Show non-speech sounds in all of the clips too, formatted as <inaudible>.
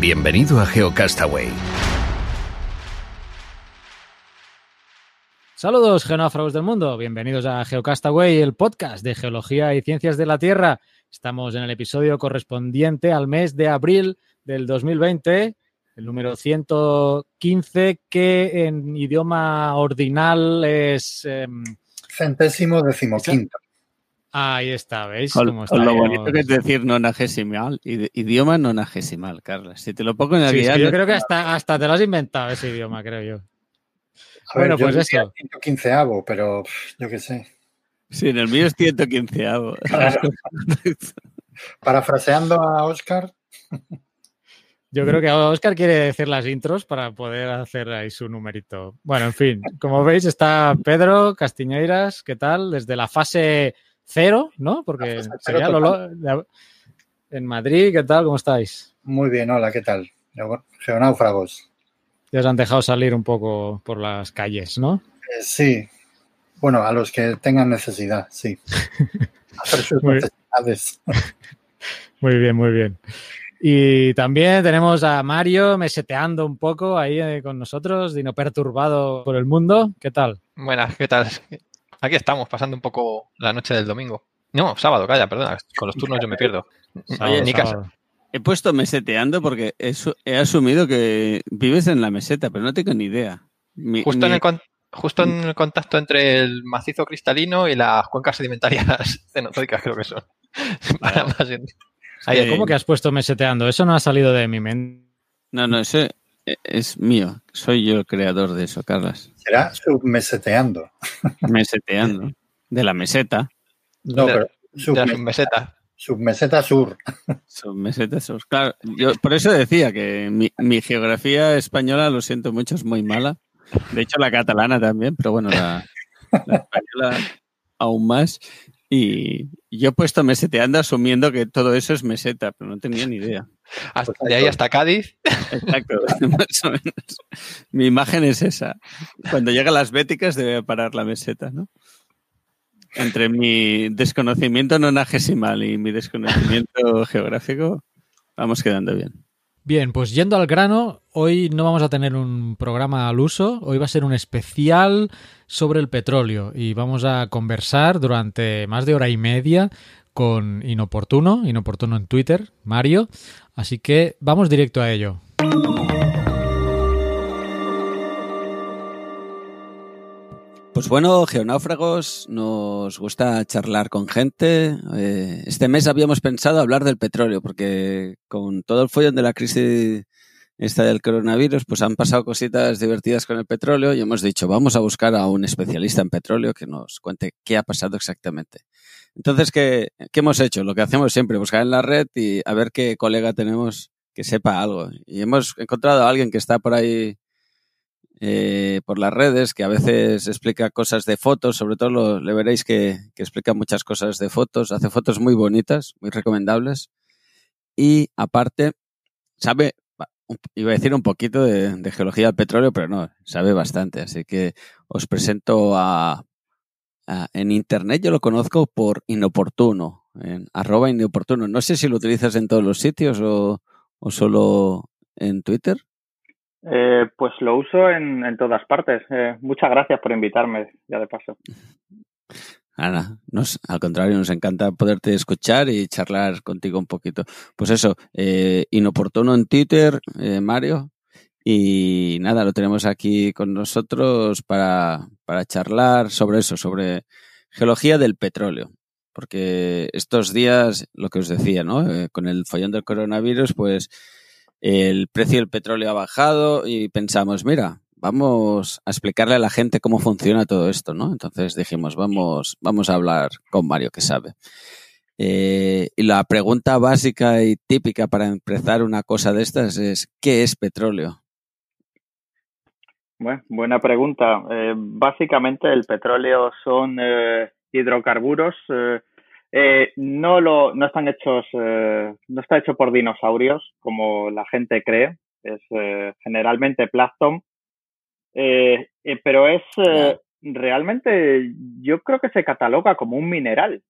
Bienvenido a GeoCastaway. Saludos, genófragos del mundo. Bienvenidos a GeoCastaway, el podcast de geología y ciencias de la Tierra. Estamos en el episodio correspondiente al mes de abril del 2020, el número 115, que en idioma ordinal es. em, Centésimo decimoquinto. Ahí está, ¿veis? Cómo con lo bonito que es decir nonagesimal, id- idioma nonagesimal, Carlos. Si te lo pongo en la Sí, es guía, que yo no- creo que hasta, hasta te lo has inventado ese idioma, creo yo. A ver, Bueno, yo pues decía eso. 115avo, pero yo qué sé. Sí, en el mío es 115 <laughs> Parafraseando a Oscar, Yo creo que Oscar quiere decir las intros para poder hacer ahí su numerito. Bueno, en fin, como veis está Pedro Castiñeiras, ¿qué tal? Desde la fase cero, ¿no? Porque La sería lo- lo- en Madrid, ¿qué tal? ¿Cómo estáis? muy bien, hola, ¿qué tal? Geonáufragos. Ya os han dejado salir un poco por las calles, ¿no? Eh, sí, bueno, a los que tengan necesidad, sí. <laughs> Hacer sus Muy- necesidades. <laughs> Muy bien, muy bien. Y también tenemos a Mario meseteando un poco ahí eh, con nosotros, Dino perturbado por el mundo. ¿Qué tal? Buenas, ¿qué tal? Aquí estamos, pasando un poco la noche del domingo. No, sábado, calla, perdona. Con los turnos yo me pierdo. Sábado, ni caso. sábado. He puesto meseteando porque he, he asumido que vives en la meseta, pero no tengo ni idea. Mi- Justo, en el, con- justo en el contacto entre el macizo cristalino y las cuencas sedimentarias <laughs> cenozoicas, creo que son. <laughs> Para más Eh, ¿Cómo que has puesto meseteando? Eso no ha salido de mi mente. No, no, eso e- es mío. Soy yo el creador de eso, Carlos. Será submeseteando. Meseteando. De la meseta. No, pero submeseta. submeseta sur. <laughs> Son mesetas. son- Claro, yo por eso decía que mi, mi geografía española, lo siento mucho, es muy mala. De hecho, la catalana también, pero bueno, la, la española aún más. Y yo he puesto meseteando asumiendo que todo eso es meseta, pero no tenía ni idea. Hasta- de ahí hasta Cádiz. Exacto, <laughs> más o menos. Mi imagen es esa. Cuando llega a las béticas debe parar la meseta, ¿no? Entre mi desconocimiento nonagesimal y mi desconocimiento geográfico, vamos quedando bien. Bien, pues yendo al grano, hoy no vamos a tener un programa al uso, hoy va a ser un especial sobre el petróleo y vamos a conversar durante más de hora y media con Inoportuno, Inoportuno en Twitter, Mario, así que vamos directo a ello. Pues bueno, geonáufragos, nos gusta charlar con gente. Eh, este mes habíamos pensado hablar del petróleo, porque con todo el follón de la crisis esta del coronavirus, pues han pasado cositas divertidas con el petróleo y hemos dicho, vamos a buscar a un especialista en petróleo que nos cuente qué ha pasado exactamente. Entonces, ¿qué, qué hemos hecho? Lo que hacemos siempre, buscar en la red y a ver qué colega tenemos que sepa algo. Y hemos encontrado a alguien que está por ahí eh, por las redes, que a veces explica cosas de fotos, sobre todo lo- le veréis que, explica muchas cosas de fotos, hace fotos muy bonitas, muy recomendables. Y aparte, sabe, iba a decir un poquito de, de geología del petróleo, pero no, sabe bastante. Así que os presento a, a- en internet, yo lo conozco por inoportuno, en arroba inoportuno. No sé si lo utilizas en todos los sitios o, o solo en Twitter. Eh, pues lo uso en, todas partes. Eh, muchas gracias por invitarme, ya de paso. Ana, nos, al contrario, nos encanta poderte escuchar y charlar contigo un poquito. Pues eso, eh, inoportuno en Twitter, eh, Mario. Y nada, lo tenemos aquí con nosotros para, para charlar sobre eso, sobre geología del petróleo. Porque estos días, lo que os decía, ¿no? Eh, con el follón del coronavirus, pues el precio del petróleo ha bajado y pensamos, mira, vamos a explicarle a la gente cómo funciona todo esto, ¿no? Entonces dijimos, vamos, vamos a hablar con Mario, que sabe. Eh, y la pregunta básica y típica para empezar una cosa de estas es, ¿qué es petróleo? Buena pregunta. Eh, básicamente el petróleo son eh, hidrocarburos. Eh, no lo, no están hechos, eh, no está hecho por dinosaurios como la gente cree. Es eh, generalmente plancton. Eh, eh, pero es eh, realmente, yo creo que se cataloga como un mineral.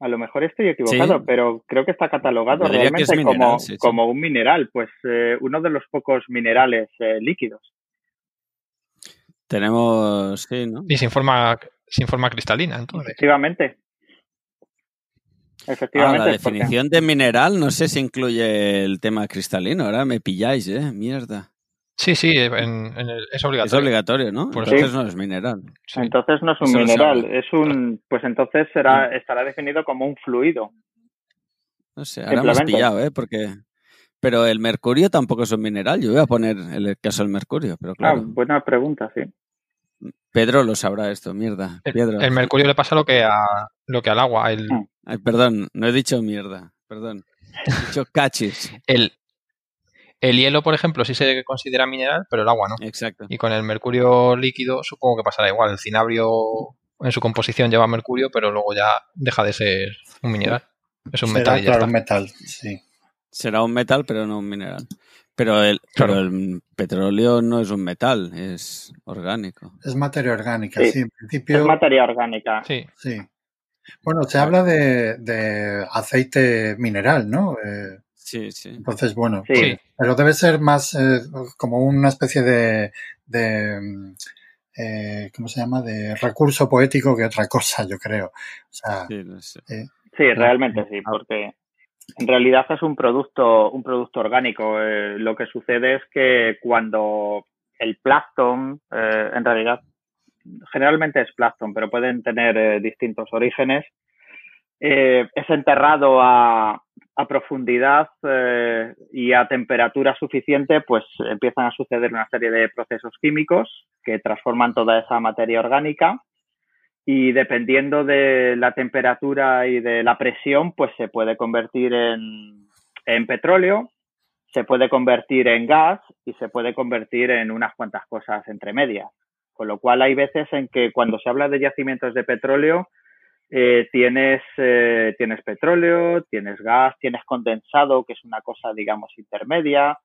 A lo mejor estoy equivocado, Sí. pero creo que está catalogado es realmente mineral, como, sí, sí. como un mineral, pues eh, uno de los pocos minerales eh, líquidos. Tenemos, sí, ¿no? Y sin forma, sin forma cristalina, entonces. Efectivamente. Ah, Efectivamente. la porque- definición de mineral no sé si incluye el tema cristalino. Ahora me pilláis, ¿eh? Mierda. Sí, sí, en- en el- es Es obligatorio. obligatorio, ¿no? Por Entonces eso. no es mineral. Sí. Entonces no es un Eso mineral, es un, pues entonces será, estará definido como un fluido. No sé, ahora me has pillado, ¿eh? Porque... Pero el mercurio tampoco es un mineral. Yo voy a poner el caso del mercurio, pero Ah, claro. buena pregunta, sí. Pedro lo sabrá esto, mierda. El, Piedra. el mercurio le pasa lo que, a, lo que al agua. El, Mm. Ay, perdón, no he dicho mierda. Perdón. He dicho <laughs> cachis. el, el hielo, por ejemplo, sí se considera mineral, pero el agua no. Exacto. Y con el mercurio líquido supongo que pasará igual. El cinabrio en su composición lleva mercurio, pero luego ya deja de ser un mineral. Es un Será, metal claro, está. un metal, sí. Será un metal, pero no un mineral. Pero el, Claro. pero el petróleo no es un metal, es orgánico. Es materia orgánica, Sí. sí. En principio, Es materia orgánica. Sí, sí. Bueno, se habla de, de aceite mineral, ¿no? Eh, Sí, sí. entonces, bueno, Sí. pero debe ser más eh, como una especie de, de eh, ¿cómo se llama? De recurso poético que otra cosa, yo creo. O sea, sí, no sé. Sí, realmente sí, porque en realidad es un producto, un producto orgánico. Eh, lo que sucede es que cuando el plancton, eh, en realidad, generalmente es plancton, pero pueden tener eh, distintos orígenes, es enterrado a, a profundidad y a temperatura suficiente, pues empiezan a suceder una serie de procesos químicos que transforman toda esa materia orgánica y dependiendo de la temperatura y de la presión, pues se puede convertir en, en petróleo, se puede convertir en gas y se puede convertir en unas cuantas cosas entre medias. Con lo cual hay veces en que cuando se habla de yacimientos de petróleo, eh, tienes, eh, tienes petróleo, tienes gas, tienes condensado, que es una cosa, digamos, intermedia.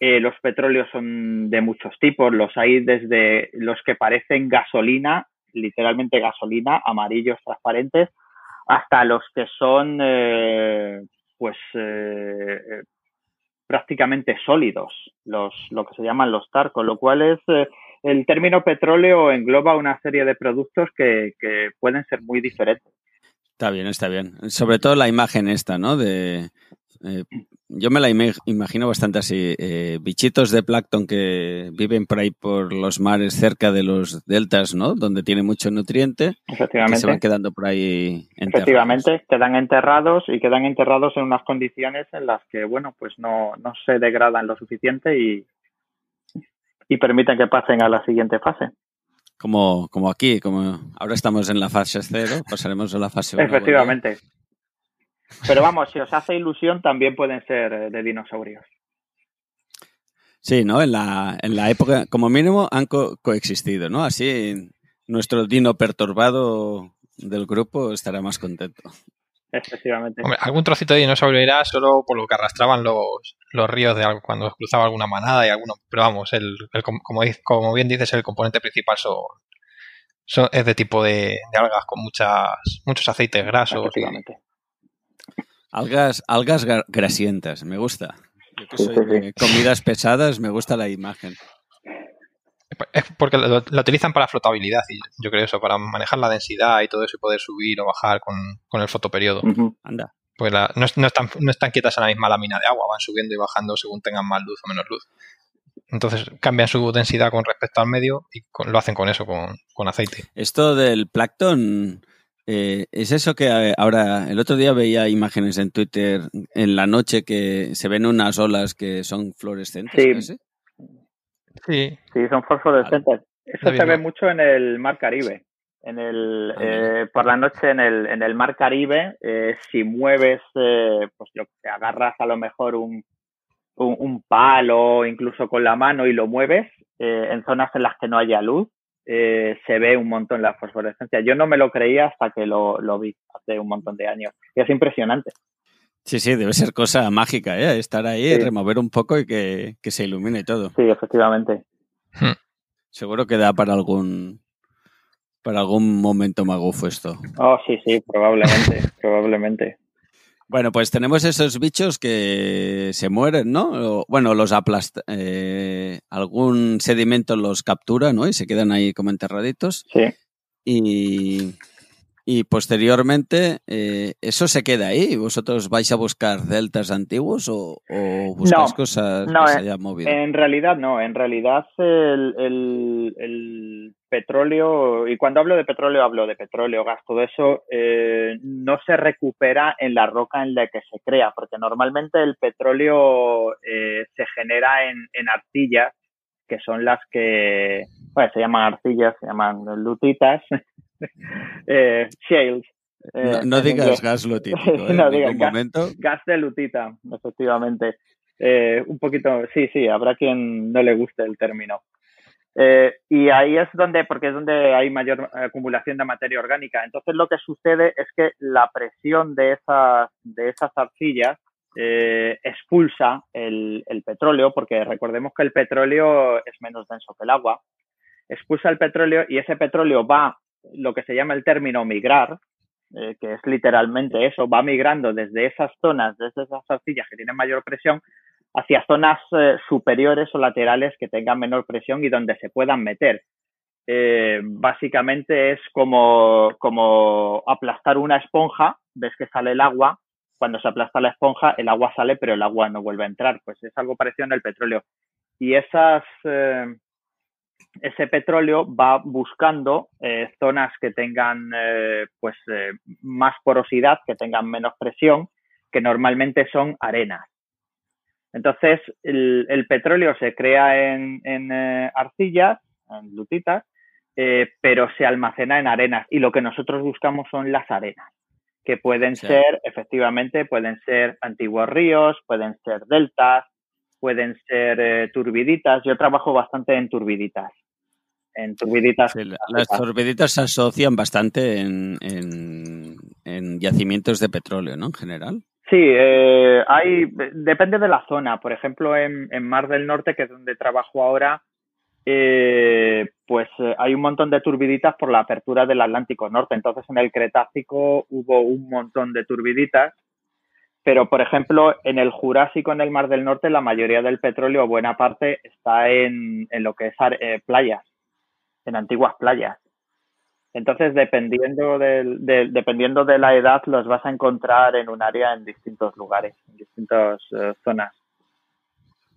Eh, los petróleos son de muchos tipos, los hay desde los que parecen gasolina, literalmente gasolina, amarillos transparentes, hasta los que son, eh, pues, eh, eh, prácticamente sólidos, los, lo que se llaman los TAR, con lo cual es, eh, el término petróleo engloba una serie de productos que, que pueden ser muy diferentes. Está bien, está bien. Sobre todo la imagen esta, ¿no? De, yo me la imagino bastante así. eh, bichitos de plancton que viven por ahí por los mares cerca de los deltas, ¿no? Donde tiene mucho nutriente. Que se van Efectivamente. quedando por ahí enterrados. Efectivamente, quedan enterrados y quedan enterrados en unas condiciones en las que, bueno, pues no, no se degradan lo suficiente y, y permiten que pasen a la siguiente fase. Como, como aquí, como ahora estamos en la fase cero, pasaremos a la fase. Efectivamente. Pero vamos, si os hace ilusión, también pueden ser eh, de dinosaurios. Sí, ¿no? En la, en la época, como mínimo, han co- coexistido, ¿no? Así nuestro dino perturbado del grupo estará más contento. Efectivamente. Hombre, algún trocito de dinosaurio era solo por lo que arrastraban los, los ríos de algo, cuando cruzaba alguna manada y alguno. Pero vamos, el, el com- como, como bien dices, el componente principal son, son- es de tipo de, de algas con muchas, muchos aceites grasos. y- Efectivamente. Algas, algas gra- grasientas, me gusta. Yo que soy de comidas pesadas, me gusta la imagen. Es porque lo- la utilizan para flotabilidad y yo creo eso, para manejar la densidad y todo eso y poder subir o bajar con, con el fotoperiodo. Anda. Pues la- no, es- no están, no están quietas en la misma lámina de agua, van subiendo y bajando según tengan más luz o menos luz. Entonces cambian su densidad con respecto al medio y con- lo hacen con eso, con, con aceite. Esto del plancton, eh, es eso que eh, ahora, el otro día veía imágenes en Twitter en la noche que se ven unas olas que son fluorescentes. Sí. Sí. Sí, son fosforescentes. Eso se ve mucho en el Mar Caribe. En el, ah, eh, por la noche en el, en el Mar Caribe, eh, si mueves, eh, pues lo que agarras a lo mejor un, un, un, palo, incluso con la mano y lo mueves, en zonas en las que no haya luz, se ve un montón la fosforescencia. Yo no me lo creía hasta que lo, lo vi hace un montón de años. Y es impresionante. Sí, sí, debe ser cosa mágica, ¿eh? Estar ahí, remover un poco y que, que, se ilumine todo. Sí, efectivamente. Hmm. Seguro que da para algún para algún momento magufo esto. Oh, sí, sí, probablemente, probablemente. Bueno, pues tenemos esos bichos que se mueren, ¿no? bueno, los aplasta, eh, algún sedimento los captura, ¿no? Y se quedan ahí como enterraditos. Sí. Y, y posteriormente eh, eso se queda ahí. ¿Vosotros vais a buscar deltas antiguos o, o buscáis cosas que se hayan movido? En realidad no, en realidad el, el, petróleo, y cuando hablo de petróleo hablo de petróleo, gas, todo eso eh, no se recupera en la roca en la que se crea, porque normalmente el petróleo eh, se genera en, en arcillas, que son las que, bueno, se llaman arcillas, se llaman lutitas, <laughs> eh, shales. no, eh, digas gas lutítico, <laughs> ¿eh? no digas gas, momento. gas de lutita, efectivamente. Eh, un poquito, sí, sí, habrá quien no le guste el término. Eh, y ahí es donde, porque es donde hay mayor acumulación de materia orgánica. Entonces lo que sucede es que la presión de esas, de esas arcillas eh, expulsa el, el, petróleo, porque recordemos que el petróleo es menos denso que el agua, expulsa el petróleo y ese petróleo va lo que se llama el término migrar, eh, que es literalmente eso, va migrando desde esas zonas, desde esas arcillas que tienen mayor presión, hacia zonas eh, superiores o laterales que tengan menor presión y donde se puedan meter. Eh, básicamente es como, como aplastar una esponja, ves que sale el agua, cuando se aplasta la esponja el agua sale pero el agua no vuelve a entrar, pues es algo parecido en el petróleo. Y esas, ese petróleo va buscando eh, zonas que tengan eh, pues eh, más porosidad, que tengan menos presión, que normalmente son arenas. Entonces, el, petróleo se crea en, en arcillas, en lutitas, pero se almacena en arenas. Y lo que nosotros buscamos son las arenas, que pueden ser, efectivamente, pueden ser antiguos ríos, pueden ser deltas, pueden ser turbiditas. Yo trabajo bastante en turbiditas en turbiditas. las turbiditas se asocian bastante en, yacimientos de petróleo, ¿no? En general. Sí, eh, hay, depende de la zona. Por ejemplo, en, Mar del Norte, que es donde trabajo ahora, eh, pues eh, hay un montón de turbiditas por la apertura del Atlántico Norte. Entonces, en el Cretácico hubo un montón de turbiditas. Pero, por ejemplo, en el Jurásico, en el Mar del Norte, la mayoría del petróleo, buena parte, está en, en lo que es playas en antiguas playas. Entonces, dependiendo de, dependiendo de la edad, los vas a encontrar en un área en distintos lugares, en distintas eh, zonas.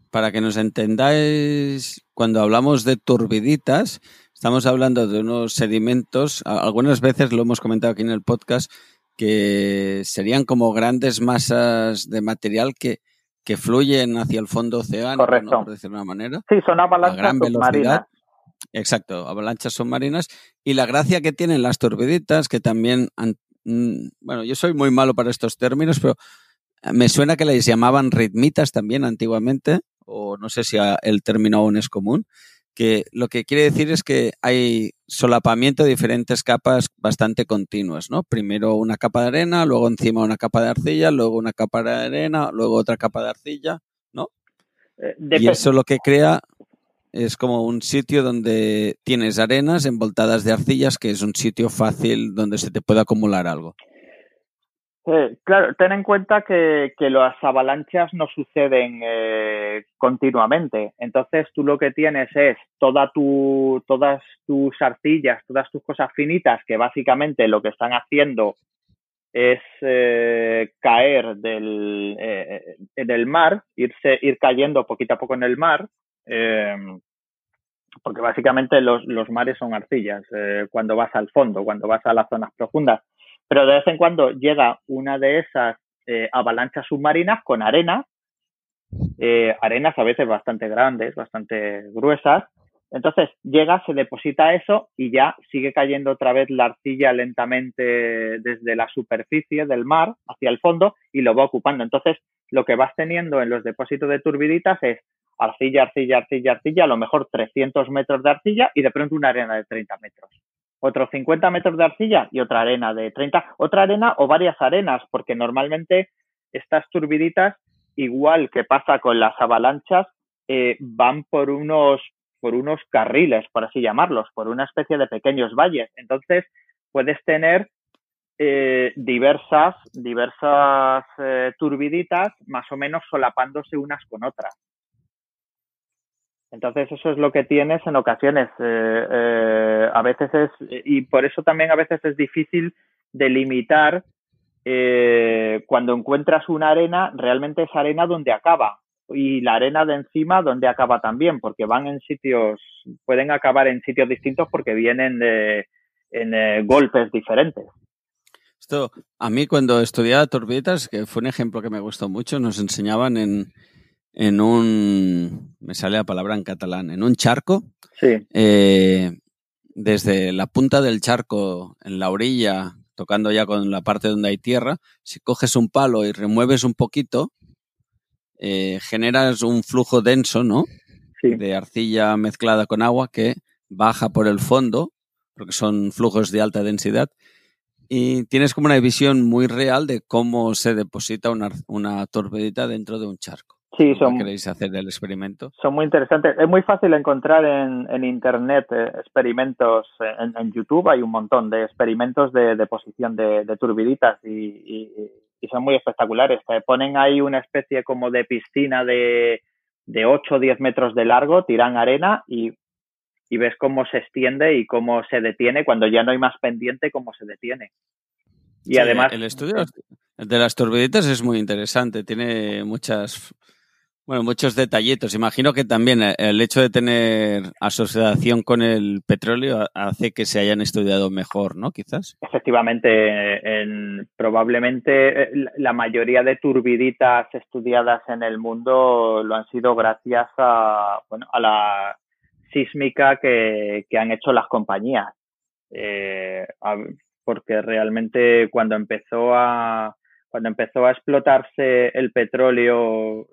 Para que nos entendáis, cuando hablamos de turbiditas, estamos hablando de unos sedimentos, algunas veces lo hemos comentado aquí en el podcast, que serían como grandes masas de material que, que fluyen hacia el fondo oceánico, Correcto. por decirlo de una manera. Sí, son avalanchas a gran velocidad. Exacto, avalanchas submarinas. Y la gracia que tienen las turbiditas, que también, mm, bueno, yo soy muy malo para estos términos, pero me suena que les llamaban ritmitas también antiguamente, o no sé si el término aún es común, que lo que quiere decir es que hay solapamiento de diferentes capas bastante continuas, ¿no? Primero una capa de arena, luego encima una capa de arcilla, luego una capa de arena, luego otra capa de arcilla, ¿no? Eh, y eso lo que crea es como un sitio donde tienes arenas envoltadas de arcillas, que es un sitio fácil donde se te puede acumular algo. Claro, ten en cuenta que, las avalanchas no suceden eh, continuamente. Entonces tú lo que tienes es toda tu, todas tus arcillas, todas tus cosas finitas, que básicamente lo que están haciendo es eh, caer del, eh, en el mar, irse, ir cayendo poquito a poco en el mar, eh, porque básicamente los, los, mares son arcillas eh, cuando vas al fondo, cuando vas a las zonas profundas. Pero de vez en cuando llega una de esas eh, avalanchas submarinas con arena eh, arenas a veces bastante grandes, bastante gruesas. Entonces llega, se deposita eso y ya sigue cayendo otra vez la arcilla lentamente desde la superficie del mar hacia el fondo y lo va ocupando. Entonces lo que vas teniendo en los depósitos de turbiditas es arcilla, arcilla, arcilla, arcilla, a lo mejor 300 metros de arcilla y de pronto una arena de 30 metros. Otros 50 metros de arcilla y otra arena de 30, otra arena o varias arenas, porque normalmente estas turbiditas, igual que pasa con las avalanchas, eh, van por unos, por unos carriles, por así llamarlos, por una especie de pequeños valles. Entonces, puedes tener eh, diversas, diversas eh, turbiditas más o menos solapándose unas con otras. Entonces eso es lo que tienes en ocasiones. a veces es, y por eso también a veces es difícil delimitar eh, cuando encuentras una arena, realmente es arena donde acaba y la arena de encima donde acaba también, porque van en sitios, pueden acabar en sitios distintos porque vienen de, en eh, golpes diferentes. Esto, a mí cuando estudiaba turbiditas, que fue un ejemplo que me gustó mucho, nos enseñaban en, en un, me sale la palabra en catalán, en un charco. Sí. Eh, desde la punta del charco, en la orilla, tocando ya con la parte donde hay tierra, si coges un palo y remueves un poquito, eh, generas un flujo denso, ¿no? De arcilla mezclada con agua que baja por el fondo, porque son flujos de alta densidad, y tienes como una visión muy real de cómo se deposita una, una torpedita dentro de un charco. Sí, son, queréis hacer el experimento? Son muy interesantes. Es muy fácil encontrar en, en Internet eh, experimentos. En, en, YouTube hay un montón de experimentos de deposición de, de turbiditas y, y, y, son muy espectaculares. Te ponen ahí una especie como de piscina de, de 8 o 10 metros de largo, tiran arena y, y ves cómo se extiende y cómo se detiene cuando ya no hay más pendiente, cómo se detiene. Y sí, además... El estudio de las turbiditas es muy interesante. Tiene muchas bueno, muchos detallitos. Imagino que también el hecho de tener asociación con el petróleo hace que se hayan estudiado mejor, ¿no? Quizás. Efectivamente, en, probablemente eh, la mayoría de turbiditas estudiadas en el mundo lo han sido gracias a, bueno, a la sísmica que, han hecho las compañías. Eh, porque realmente cuando empezó a cuando empezó a explotarse el petróleo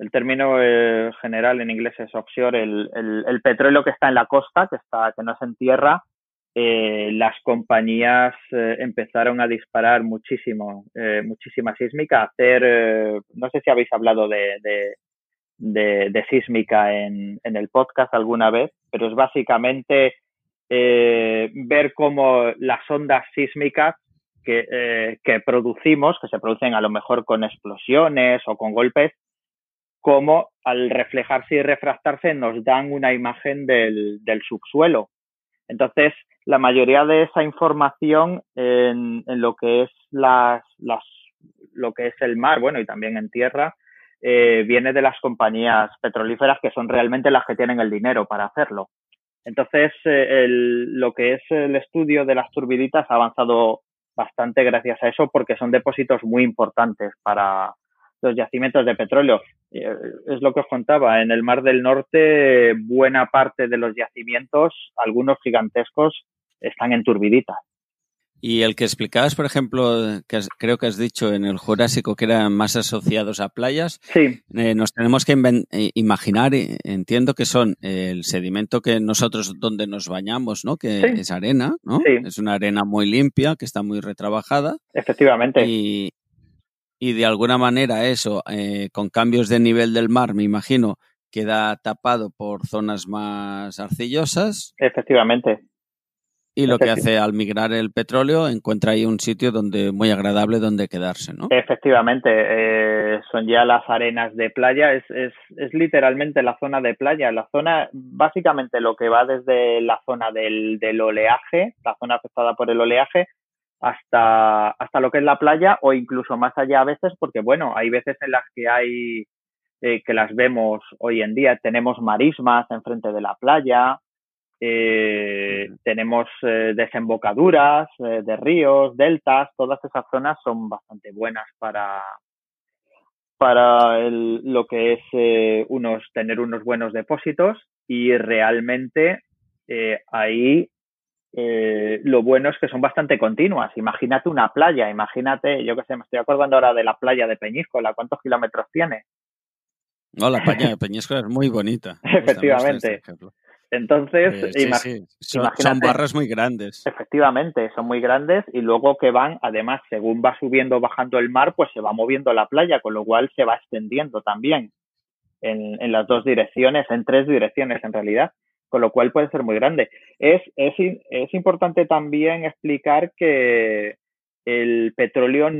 el término eh, general en inglés es offshore, el, el, el, petróleo que está en la costa, que, está, que no es en tierra, eh, las compañías eh, empezaron a disparar muchísimo, muchísima sísmica, hacer, no sé si habéis hablado de, de, de, de sísmica en, en, el podcast alguna vez, pero es básicamente ver cómo las ondas sísmicas que, que producimos, que se producen a lo mejor con explosiones o con golpes, cómo al reflejarse y refractarse nos dan una imagen del, subsuelo. Entonces, la mayoría de esa información en, lo que es las, lo que es el mar, bueno, y también en tierra, eh, viene de las compañías petrolíferas que son realmente las que tienen el dinero para hacerlo. Entonces, eh, lo que es el estudio de las turbiditas ha avanzado bastante gracias a eso porque son depósitos muy importantes para, los yacimientos de petróleo. Eh, es lo que os contaba, en el Mar del Norte buena parte de los yacimientos, algunos gigantescos, están en turbiditas. Y el que explicabas, por ejemplo, que has, creo que has dicho en el Jurásico que eran más asociados a playas, sí. eh, nos tenemos que eh, imaginar, entiendo que son el sedimento que nosotros donde nos bañamos, ¿no? Que sí. es arena, ¿no? Sí. Es una arena muy limpia, que está muy retrabajada. Efectivamente. Y, y de alguna manera eso, eh, con cambios de nivel del mar, me imagino, queda tapado por zonas más arcillosas. Efectivamente. Y lo que hace al migrar el petróleo, encuentra ahí un sitio donde muy agradable donde quedarse, ¿no? Efectivamente, eh, son ya las arenas de playa, es, es, es, literalmente la zona de playa, la zona, básicamente lo que va desde la zona del, del oleaje, la zona afectada por el oleaje, hasta, hasta lo que es la playa o incluso más allá a veces, porque bueno, hay veces en las que hay, eh, que las vemos hoy en día, tenemos marismas enfrente de la playa, eh, tenemos eh, desembocaduras de ríos, deltas, todas esas zonas son bastante buenas para, para el, lo que es unos tener unos buenos depósitos. Y realmente ahí eh, lo bueno es que son bastante continuas. Imagínate una playa, imagínate, yo que sé, me estoy acordando ahora de la playa de Peñíscola, ¿cuántos kilómetros tiene? No, la playa de <laughs> Peñíscola es muy bonita. Efectivamente. Entonces, sí, Son, son, barras muy grandes. Efectivamente, son muy grandes y luego que van, además, según va subiendo o bajando el mar, pues se va moviendo la playa, con lo cual se va extendiendo también en, en las dos direcciones, en tres direcciones en realidad, con lo cual puede ser muy grande. Es, es, es importante también explicar que el petróleo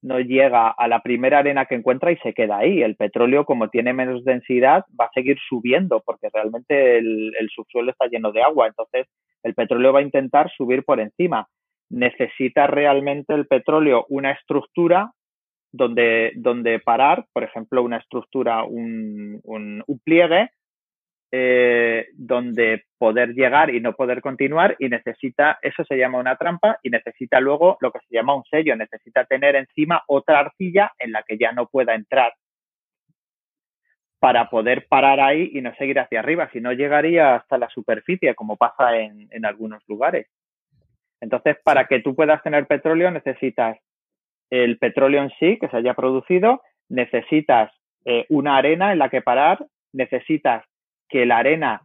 no llega a la primera arena que encuentra y se queda ahí. El petróleo, como tiene menos densidad, va a seguir subiendo porque realmente el, subsuelo está lleno de agua. Entonces, el petróleo va a intentar subir por encima. Necesita realmente el petróleo una estructura donde, donde parar, por ejemplo, una estructura, un, un pliegue eh, donde poder llegar y no poder continuar y necesita, eso se llama una trampa y necesita luego lo que se llama un sello, necesita tener encima otra arcilla en la que ya no pueda entrar para poder parar ahí y no seguir hacia arriba, si no llegaría hasta la superficie como pasa en, en algunos lugares. Entonces, para que tú puedas tener petróleo necesitas el petróleo en sí que se haya producido, necesitas eh, una arena en la que parar, necesitas que la arena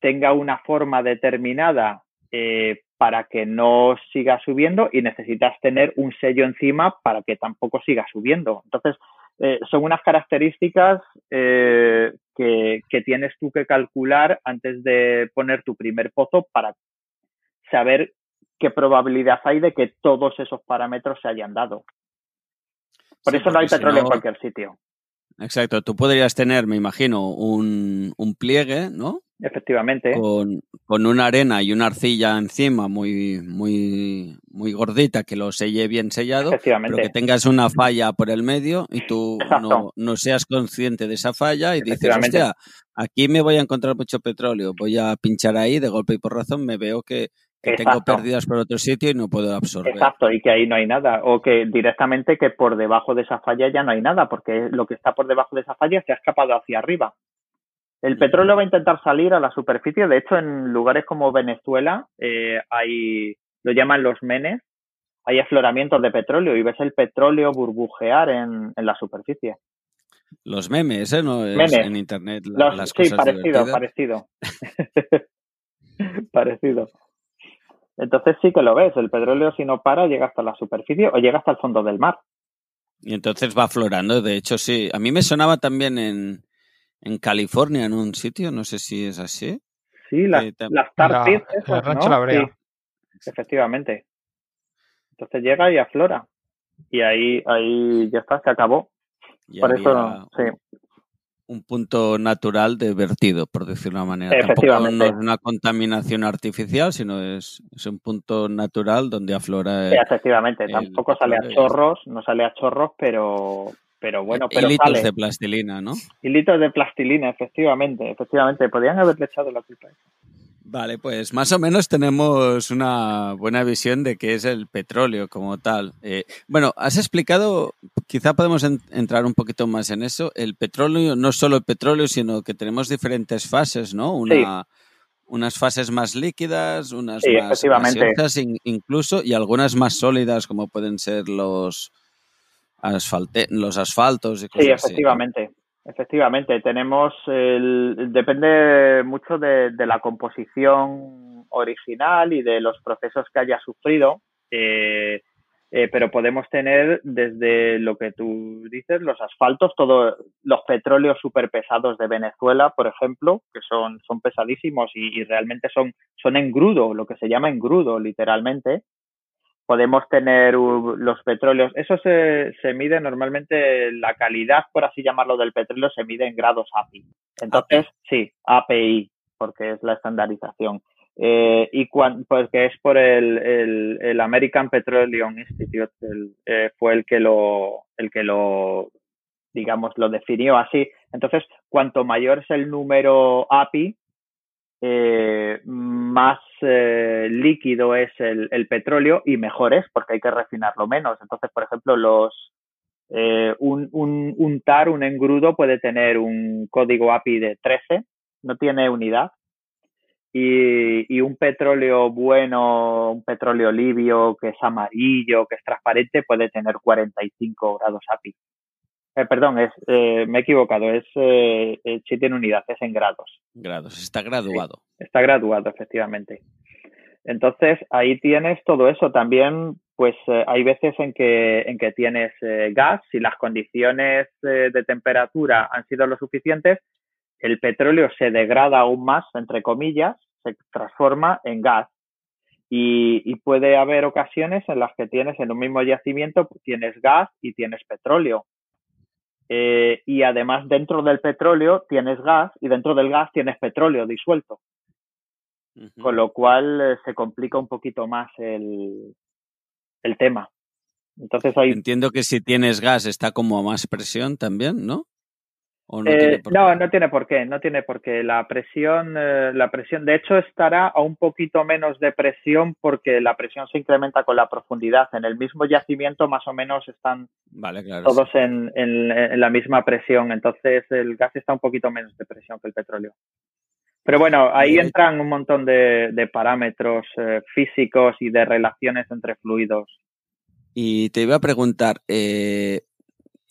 tenga una forma determinada eh, para que no siga subiendo y necesitas tener un sello encima para que tampoco siga subiendo. Entonces, eh, son unas características eh, que, que, tienes tú que calcular antes de poner tu primer pozo para saber qué probabilidad hay de que todos esos parámetros se hayan dado. Por eso no hay petróleo en cualquier sitio. Exacto, tú podrías tener, me imagino, un, un pliegue, ¿no? Efectivamente. Con, con, una arena y una arcilla encima muy, muy, muy gordita que lo selle bien sellado, pero que tengas una falla por el medio y tú no, no, seas consciente de esa falla y dices, hostia, aquí me voy a encontrar mucho petróleo, voy a pinchar ahí, de golpe y por razón me veo que que tengo pérdidas por otro sitio y no puedo absorber. Exacto, y que ahí no hay nada. O que directamente que por debajo de esa falla ya no hay nada, porque lo que está por debajo de esa falla se ha escapado hacia arriba. El petróleo va a intentar salir a la superficie. De hecho, en lugares como Venezuela eh, hay, lo llaman los menes, hay afloramientos de petróleo y ves el petróleo burbujear en, en la superficie. Los memes, ¿eh? No es en internet. sí, parecido, parecido. <laughs> parecido. Entonces sí que lo ves, el petróleo si no para llega hasta la superficie o llega hasta el fondo del mar. Y entonces va aflorando, de hecho sí. A mí me sonaba también en, en California, en un sitio, no sé si es así. Sí, las, las tar ¿no? efectivamente. Entonces llega y aflora. Y ahí, ahí ya está, se acabó. Por eso, sí un punto natural de vertido, por decirlo de una manera. Tampoco no es una contaminación artificial, sino es, es un punto natural donde aflora. Sí, efectivamente, tampoco sale a chorros, no sale a chorros, pero, pero bueno, pero Hilitos de plastilina, ¿no? Hilitos de plastilina, efectivamente, efectivamente. Podrían haberle echado la culpa. Vale, pues más o menos tenemos una buena visión de qué es el petróleo como tal. Eh, bueno, has explicado, quizá podemos entrar un poquito más en eso. El petróleo, no solo el petróleo, sino que tenemos diferentes fases, ¿no? Una, Unas fases más líquidas, unas más, más incluso, y algunas más sólidas, como pueden ser los, asfalte los asfaltos y cosas Sí, efectivamente. Efectivamente, tenemos, el, depende mucho de, la composición original y de los procesos que haya sufrido, eh, eh, pero podemos tener desde lo que tú dices, los asfaltos, todos los petróleos superpesados de Venezuela, por ejemplo, que son, son pesadísimos y, y realmente son, son engrudo, lo que se llama engrudo, literalmente, podemos tener los petróleos. Eso se, se, mide normalmente, la calidad, por así llamarlo, del petróleo se mide en grados API. Entonces, sí, API, porque es la estandarización. Eh, y cuando, pues que es por el, el, el American Petroleum Institute, eh, fue el que lo, el que lo, digamos, lo definió así. Entonces, cuanto mayor es el número API, eh, más eh, líquido es el, petróleo y mejor es porque hay que refinarlo menos. Entonces, por ejemplo, los, Eh, un, un, un TAR, un engrudo, puede tener un código API de 13, no tiene unidad. Y, y, un petróleo bueno, un petróleo libio que es amarillo, que es transparente, puede tener 45 grados API. Eh, perdón, es, eh, me he equivocado, es eh, sí tiene unidad, es en grados. Grados, está graduado. Sí, está graduado, efectivamente. Entonces, ahí tienes todo eso. También, pues, eh, hay veces en que, en que tienes eh, gas, si las condiciones eh, de temperatura han sido lo suficientes, el petróleo se degrada aún más, entre comillas, se transforma en gas. Y, y, puede haber ocasiones en las que tienes en un mismo yacimiento, tienes gas y tienes petróleo. Eh, y además dentro del petróleo tienes gas y dentro del gas tienes petróleo disuelto. Uh -huh. Con lo cual eh, se complica un poquito más el, el tema. Entonces hay... Entiendo que si tienes gas está como a más presión también, ¿no? No, eh, no, no, tiene por qué, no tiene por qué. La presión, eh, la presión, de hecho, estará a un poquito menos de presión porque la presión se incrementa con la profundidad. En el mismo yacimiento, más o menos, están vale, claro, todos sí. en, en, en, la misma presión. Entonces, el gas está un poquito menos de presión que el petróleo. Pero bueno, ahí entran un montón de, de parámetros eh, físicos y de relaciones entre fluidos. Y te iba a preguntar, eh,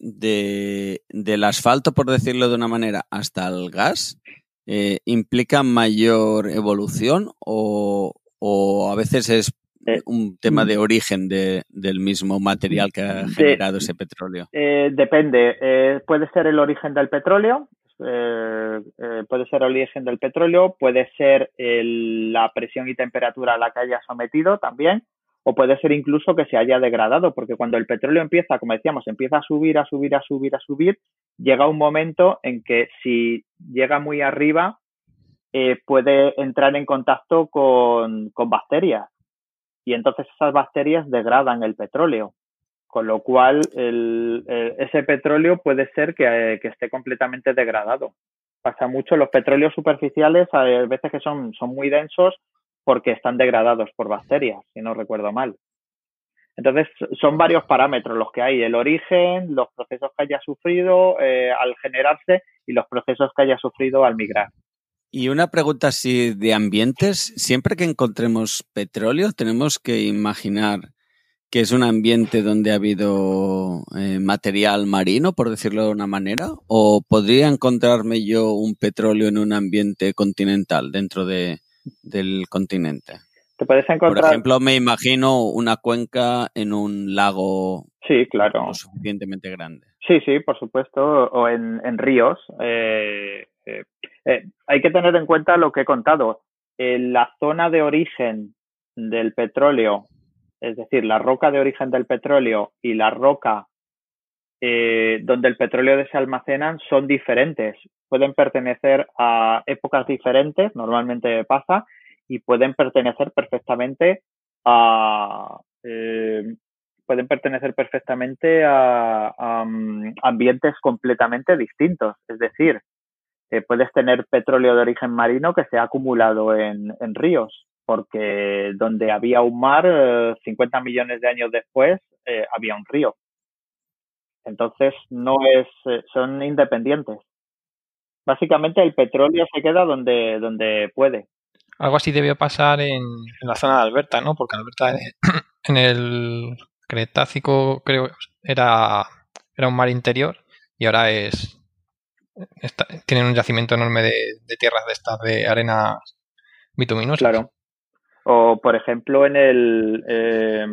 de, del asfalto, por decirlo de una manera, hasta el gas, eh, ¿implica mayor evolución o, o, a veces es Eh, un tema de origen de, del mismo material que ha generado de, ese petróleo? Eh, depende. Eh, puede ser el origen del petróleo, eh, puede ser el origen del petróleo, puede ser el, la presión y temperatura a la que haya sometido también, o puede ser incluso que se haya degradado, porque cuando el petróleo empieza, como decíamos, empieza a subir, a subir, a subir, a subir, llega un momento en que si llega muy arriba, eh, puede entrar en contacto con, con bacterias y entonces esas bacterias degradan el petróleo, con lo cual ese petróleo puede ser que, eh, que, esté completamente degradado. Pasa mucho, los petróleos superficiales a veces que son, son muy densos porque están degradados por bacterias, si no recuerdo mal. Entonces, son varios parámetros los que hay, el origen, los procesos que haya sufrido eh, al generarse y los procesos que haya sufrido al migrar. Y una pregunta así de ambientes. Siempre que encontremos petróleo, tenemos que imaginar que es un ambiente donde ha habido eh, material marino, por decirlo de una manera, o podría encontrarme yo un petróleo en un ambiente continental dentro de, del continente. Te puedes encontrar. Por ejemplo, me imagino una cuenca en un lago. Sí, claro. Lo suficientemente grande. Sí, sí, por supuesto, o en, en ríos. Eh, eh, eh, hay que tener en cuenta lo que he contado. La zona de origen del petróleo, es decir, la roca de origen del petróleo y la roca donde el petróleo se almacenan son diferentes. Pueden pertenecer a épocas diferentes, normalmente pasa, y pueden pertenecer perfectamente a eh, pueden pertenecer perfectamente a, um, ambientes completamente distintos. Es decir, eh, puedes tener petróleo de origen marino que se ha acumulado en, ríos, porque donde había un mar, eh, 50 millones de años después, eh, había un río. Entonces, no es, son independientes. Básicamente el petróleo se queda donde, donde puede. Algo así debió pasar en, en la zona de Alberta, ¿no? Porque Alberta en <clears throat> el Cretácico creo era, era un mar interior y ahora es está, tienen un yacimiento enorme de, de, tierras de estas de arena bituminosas. Claro. O, por ejemplo, en el, eh,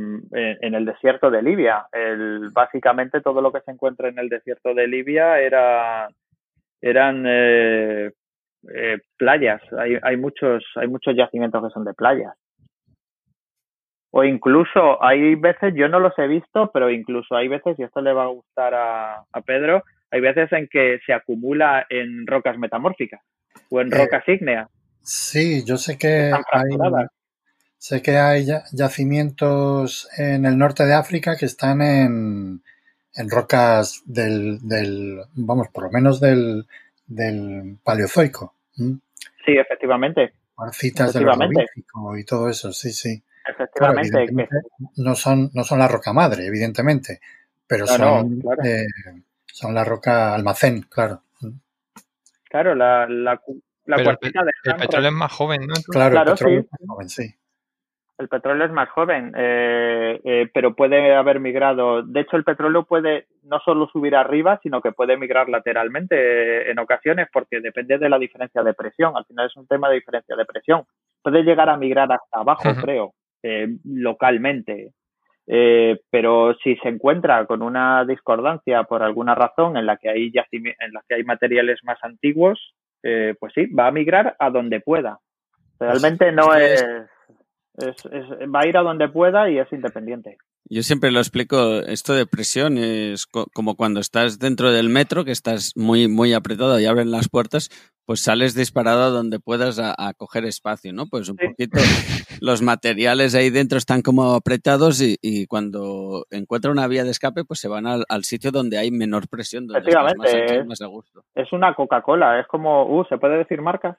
en el desierto de Libia. El, básicamente todo lo que se encuentra en el desierto de Libia era, eran eh, eh, playas. Hay, hay, muchos, hay muchos yacimientos que son de playas. O incluso hay veces, yo no los he visto, pero incluso hay veces, y esto le va a gustar a, a Pedro, hay veces en que se acumula en rocas metamórficas o en rocas eh, ígneas. Sí, yo sé que hay, sé que hay yacimientos en el norte de África que están en, en rocas del, del, vamos, por lo menos del, del paleozoico. ¿Mm? Sí, efectivamente. Cuarcitas del Ordovícico y todo eso, sí, sí. Efectivamente. Claro, que... no, son, no son la roca madre, evidentemente, pero son, eh, son la roca almacén, claro. Claro, la, la, la el, petróleo es más joven, ¿no? Claro, el petróleo es más joven, sí. El petróleo es más joven, eh, eh, pero puede haber migrado. De hecho, el petróleo puede no solo subir arriba, sino que puede migrar lateralmente en ocasiones, porque depende de la diferencia de presión. Al final es un tema de diferencia de presión. Puede llegar a migrar hasta abajo, creo, localmente. Eh, pero si se encuentra con una discordancia por alguna razón en la que hay en la que hay materiales más antiguos, eh, pues sí, va a migrar a donde pueda. Realmente no es, es, va a ir a donde pueda y es independiente. Yo siempre lo explico, esto de presión es como cuando estás dentro del metro, que estás muy, muy apretado y abren las puertas, pues sales disparado a donde puedas a, coger espacio, ¿no? Pues un poquito los materiales ahí dentro están como apretados y, cuando encuentra una vía de escape, pues se van al, sitio donde hay menor presión, donde Efectivamente, más, a gusto. Es una Coca-Cola, es como, uh, ¿se puede decir marcas?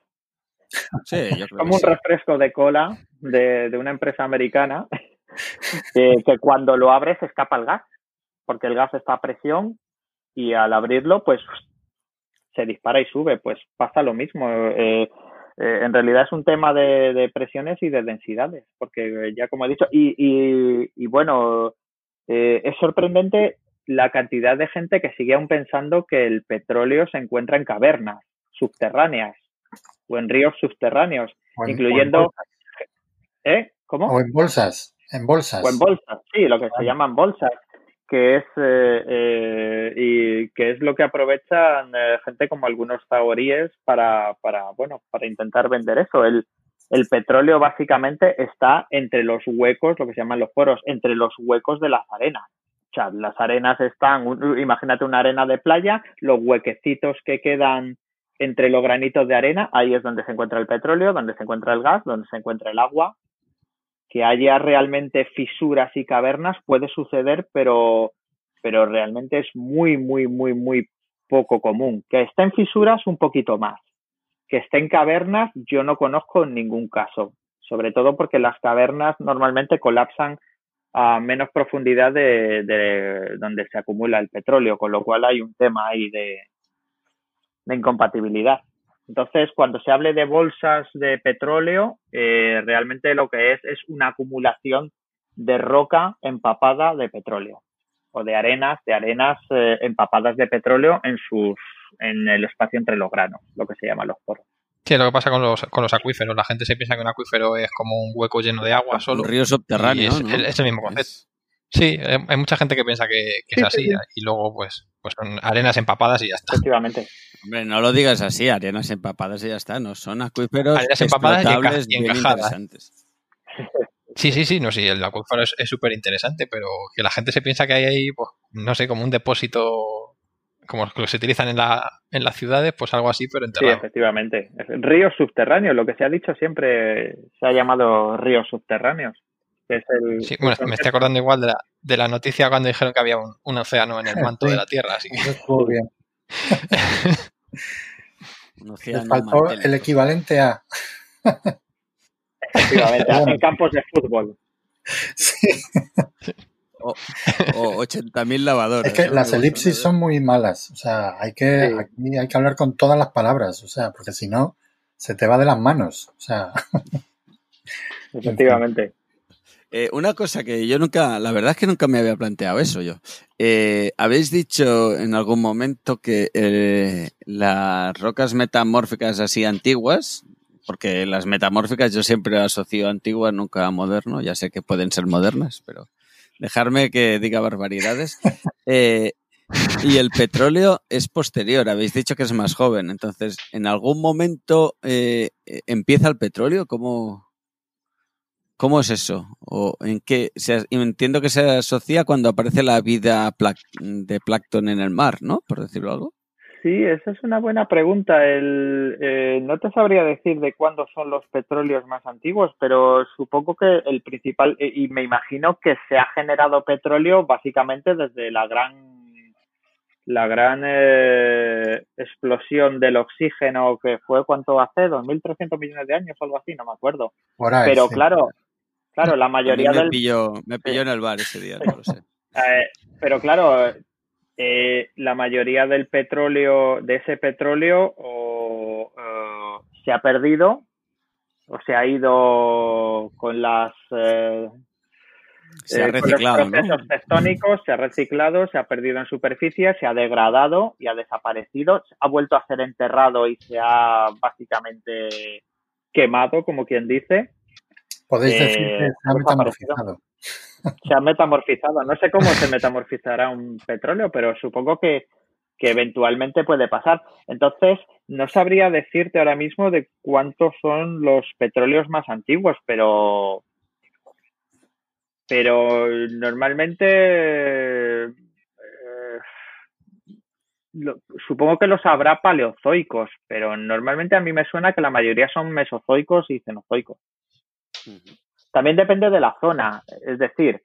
Sí, yo creo como un refresco de cola de, de una empresa americana <laughs> que, cuando lo abres escapa el gas, porque el gas está a presión y al abrirlo, pues se dispara y sube. Pues pasa lo mismo. Eh, eh, en realidad es un tema de, presiones y de densidades, porque ya como he dicho, y, y, bueno, eh, es sorprendente la cantidad de gente que sigue aún pensando que el petróleo se encuentra en cavernas subterráneas o en ríos subterráneos, incluyendo... ¿Eh? ¿Cómo? O en bolsas. En bolsas. O en bolsas, sí, lo que se llaman bolsas, que es eh, eh, y que es lo que aprovechan eh, gente como algunos zahoríes para, para, bueno, para intentar vender eso. El, el petróleo básicamente está entre los huecos, lo que se llaman los poros, entre los huecos de las arenas. O sea, las arenas están, imagínate una arena de playa, los huequecitos que quedan entre los granitos de arena, ahí es donde se encuentra el petróleo, donde se encuentra el gas, donde se encuentra el agua, que haya realmente fisuras y cavernas puede suceder, pero, pero realmente es muy, muy, muy, muy poco común. Que esté en fisuras un poquito más. Que esté en cavernas yo no conozco ningún caso. Sobre todo porque las cavernas normalmente colapsan a menos profundidad de, de donde se acumula el petróleo, con lo cual hay un tema ahí de, de incompatibilidad. Entonces, cuando se hable de bolsas de petróleo, eh, realmente lo que es es una acumulación de roca empapada de petróleo o de arenas, de arenas eh, empapadas de petróleo en sus en el espacio entre los granos, lo que se llama los poros. Sí, lo que pasa con los, con los acuíferos. La gente se piensa que un acuífero es como un hueco lleno de agua solo. Un río subterráneo. Es, el mismo concepto. Sí, hay mucha gente que piensa que, es así y luego pues, pues son arenas empapadas y ya está. Efectivamente. Hombre, no lo digas así, arenas empapadas y ya está, no son acuíferos arenas empapadas y, encajadas. Sí, sí, sí, no, sí, el acuífero es súper interesante, pero que la gente se piensa que hay ahí, pues, no sé, como un depósito como los que se utilizan en, la, en las ciudades, pues algo así, pero enterrado. Sí, efectivamente. Ríos subterráneos, lo que se ha dicho siempre se ha llamado ríos subterráneos. Sí, bueno, me estoy acordando igual de la, de la noticia cuando dijeron que había un, océano en el <laughs> manto de la Tierra. Así que... bien. <laughs> faltó el equivalente a. Efectivamente, <laughs> en campos de fútbol. Sí. O, o 80.000 lavadores. Es que las elipsis son muy malas. O sea, hay que, aquí hay que hablar con todas las palabras. O sea, porque si no, se te va de las manos. O sea. Efectivamente. Eh, una cosa que yo nunca, la verdad es que nunca me había planteado eso yo. Eh, Habéis dicho en algún momento que eh, las rocas metamórficas así antiguas, porque las metamórficas yo siempre asocio antiguas, nunca a moderno, ya sé que pueden ser modernas, pero dejarme que diga barbaridades. <laughs> y el petróleo es posterior, habéis dicho que es más joven, entonces, ¿en algún momento empieza el petróleo? ¿Cómo, ¿Cómo es eso? ¿O en qué? Se, entiendo que se asocia cuando aparece la vida de plancton en el mar, ¿no? Por decirlo algo. Sí, esa es una buena pregunta. El, eh, no te sabría decir de cuándo son los petróleos más antiguos, pero supongo que el principal, eh, y me imagino que se ha generado petróleo básicamente desde la gran la gran eh, explosión del oxígeno que fue cuánto hace, 2.300 millones de años o algo así, no me acuerdo. Pero claro, Claro, la mayoría me del... Pilló, me pilló en el bar ese día, no lo sé. <laughs> Eh, pero claro, eh, la mayoría del petróleo, de ese petróleo, o, se ha perdido o se ha ido con las se ha reciclado, los procesos tectónicos, se ha reciclado, se ha perdido en superficie, se ha degradado y ha desaparecido, ha vuelto a ser enterrado y se ha básicamente quemado, como quien dice. Podéis decir que se ha metamorfizado. <laughs> Se ha metamorfizado. No sé cómo se metamorfizará un petróleo, pero supongo que, que eventualmente puede pasar. Entonces, no sabría decirte ahora mismo de cuántos son los petróleos más antiguos, pero pero normalmente eh, supongo que los habrá paleozoicos, pero normalmente a mí me suena que la mayoría son mesozoicos y cenozoicos. También depende de la zona, es decir,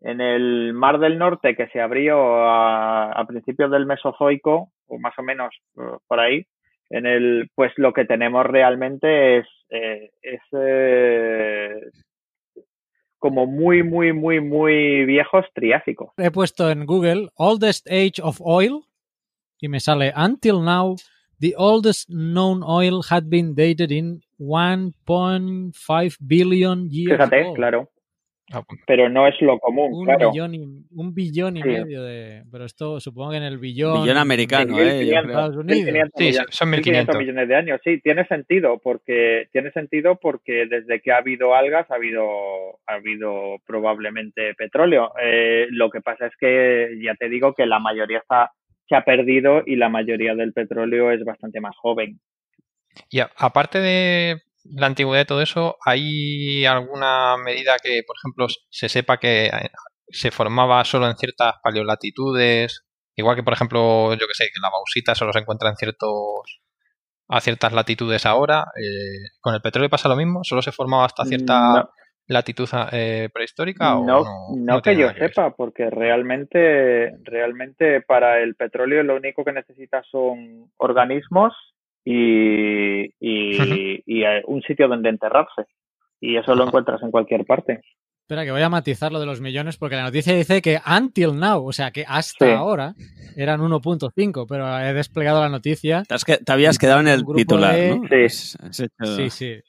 en el Mar del Norte que se abrió a, principios del Mesozoico, o más o menos eh, por ahí, en el, pues lo que tenemos realmente es, eh, es como muy, muy, muy, muy viejos triásicos. He puesto en Google Oldest Age of Oil y me sale Until now, the oldest known oil had been dated in 1.5 billion years Fíjate, claro. Ah, pero no es lo común, un claro. Billón y, un billón y medio de... Pero esto supongo que en el billón... Billón americano, ¿eh? Estados Unidos. sí, son 1.500 millones de años. Sí, tiene sentido, porque tiene sentido porque desde que ha habido algas ha habido, ha habido probablemente petróleo. Eh, lo que pasa es que ya te digo que la mayoría está, se ha perdido y la mayoría del petróleo es bastante más joven. Y aparte de la antigüedad de todo eso, ¿hay alguna medida que, por ejemplo, se sepa que eh, se formaba solo en ciertas paleolatitudes? Igual que, por ejemplo, yo que sé, que la bauxita solo se encuentra en ciertos a ciertas latitudes ahora. Eh, ¿Con el petróleo pasa lo mismo? ¿Solo se formaba hasta cierta latitud eh, prehistórica? No, o no, no que yo sepa, porque realmente, realmente para el petróleo lo único que necesita son organismos y, y, un sitio donde enterrarse. Y eso lo encuentras en cualquier parte. Espera, que voy a matizar lo de los millones porque la noticia dice que until now, o sea que hasta ahora eran 1.5, pero he desplegado la noticia. Te, habías quedado en el titular, ¿no? Sí. sí, sí.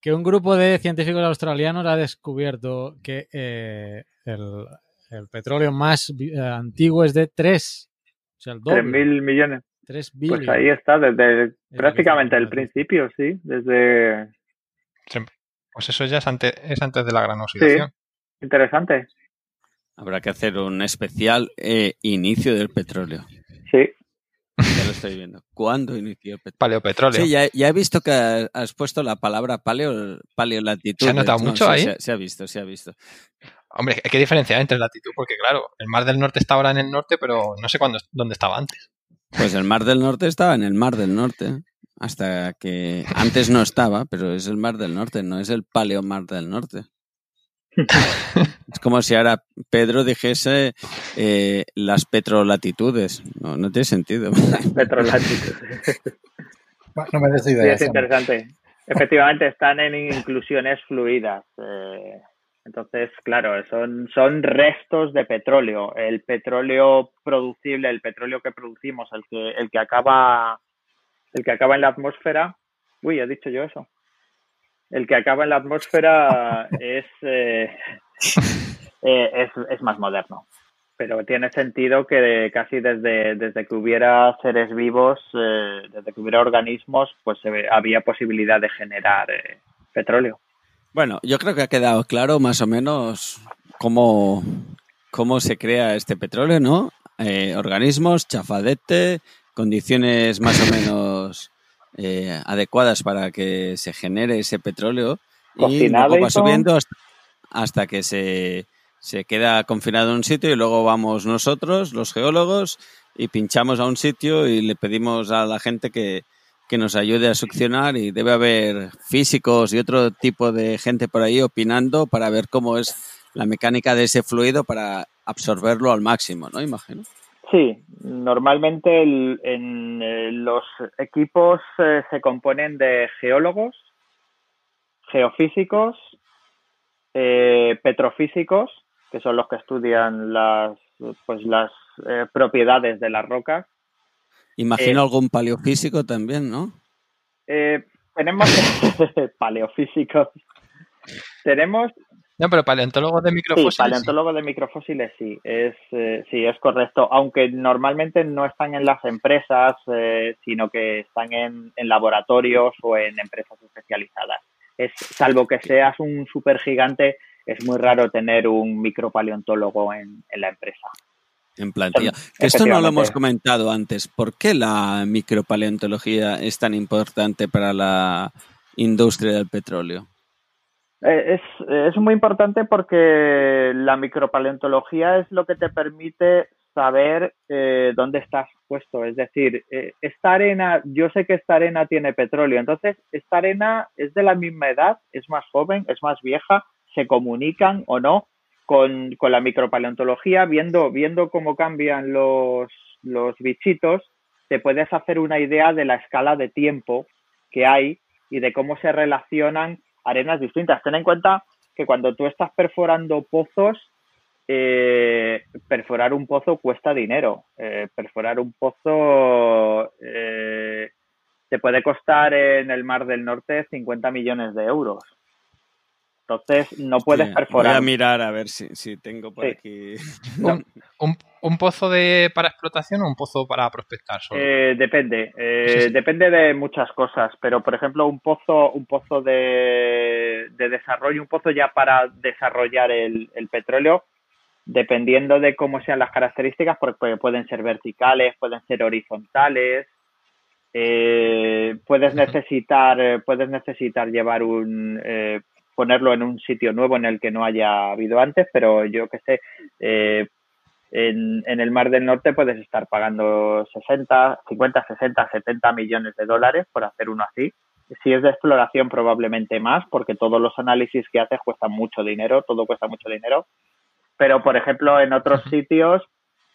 Que un grupo de científicos australianos ha descubierto que eh, el, petróleo más eh, antiguo es de 3. O sea, el doble. 3.000 millones. Pues ahí está, desde prácticamente el principio, sí, desde... Pues eso ya es antes, es antes de la gran oxidación. Sí, interesante. Habrá que hacer un especial eh, inicio del petróleo. Sí. Ya lo estoy viendo. ¿Cuándo inició el petróleo? Paleopetróleo. Sí, ya, he visto que has puesto la palabra paleo, paleolatitud. ¿Se ha notado mucho ahí? Se, ha visto, se ha visto. Hombre, hay que diferenciar entre latitud, porque claro, el Mar del Norte está ahora en el norte, pero no sé cuándo, dónde estaba antes. Pues el Mar del Norte estaba en el Mar del Norte, hasta que antes no estaba, pero es el Mar del Norte, no es el Paleo Mar del Norte. es como si ahora Pedro dijese eh, las petrolatitudes. No, no tiene sentido. <laughs> petrolatitudes. no me des idea. Sí, es interesante. Efectivamente, están en inclusiones fluidas. Eh, entonces, claro, son, son restos de petróleo. El petróleo producible, el petróleo que producimos, el que, el que acaba, el que acaba en la atmósfera. Uy, he dicho yo eso. El que acaba en la atmósfera <laughs> es, eh, eh, es, es, más moderno. Pero tiene sentido que casi desde, desde que hubiera seres vivos, eh, desde que hubiera organismos, pues había posibilidad de generar petróleo. Bueno, yo creo que ha quedado claro más o menos cómo, cómo se crea este petróleo, ¿no? Eh, organismos, chafadete, condiciones más o menos eh, adecuadas para que se genere ese petróleo. y luego va subiendo hasta, que se, se queda confinado en un sitio y luego vamos nosotros, los geólogos, y pinchamos a un sitio y le pedimos a la gente que, que nos ayude a succionar y debe haber físicos y otro tipo de gente por ahí opinando para ver cómo es la mecánica de ese fluido para absorberlo al máximo, ¿no? Imagino. Sí, normalmente en eh, los equipos eh, se componen de geólogos, geofísicos, eh, petrofísicos que son los que estudian las, pues las propiedades de las rocas. Imagino eh, algún paleofísico también, ¿no? Eh, tenemos <laughs> paleofísicos. Tenemos no, pero paleontólogos de microfósiles. Sí, paleontólogos de microfósiles sí, es, sí, es correcto. Aunque normalmente no están en las empresas, sino que están en, en, laboratorios o en empresas especializadas. Es, salvo que seas un supergigante, es muy raro tener un micropaleontólogo en, en la empresa. En plantilla. esto no lo hemos comentado antes. ¿Por qué la micropaleontología es tan importante para la industria del petróleo? Eh, es, es, muy importante porque la micropaleontología es lo que te permite saber eh, dónde estás puesto. Es decir, eh, esta arena, yo sé que esta arena tiene petróleo, entonces esta arena es de la misma edad, es más joven, es más vieja, se comunican o no con, con la micropaleontología, viendo, viendo cómo cambian los, los bichitos, te puedes hacer una idea de la escala de tiempo que hay y de cómo se relacionan arenas distintas. Ten en cuenta que cuando tú estás perforando pozos, eh, perforar un pozo cuesta dinero. Eh, perforar un pozo eh, te puede costar en el Mar del Norte 50 millones de euros. Entonces no puedes perforar. Voy a mirar a ver si, tengo por aquí. <laughs> ¿Un, pozo de para explotación o un pozo para prospectar? Eh, depende, eh, depende de muchas cosas, pero por ejemplo un pozo, un pozo de, desarrollo, un pozo ya para desarrollar el, petróleo, dependiendo de cómo sean las características, porque pueden ser verticales, pueden ser horizontales. Eh, puedes necesitar puedes necesitar llevar un ponerlo en un sitio nuevo en el que no haya habido antes, pero yo que sé, eh, en, en, el Mar del Norte puedes estar pagando 60, 50, 60, 70 millones de dólares por hacer uno así. Si es de exploración, probablemente más, porque todos los análisis que haces cuestan mucho dinero, todo cuesta mucho dinero. Pero, por ejemplo, en otros sitios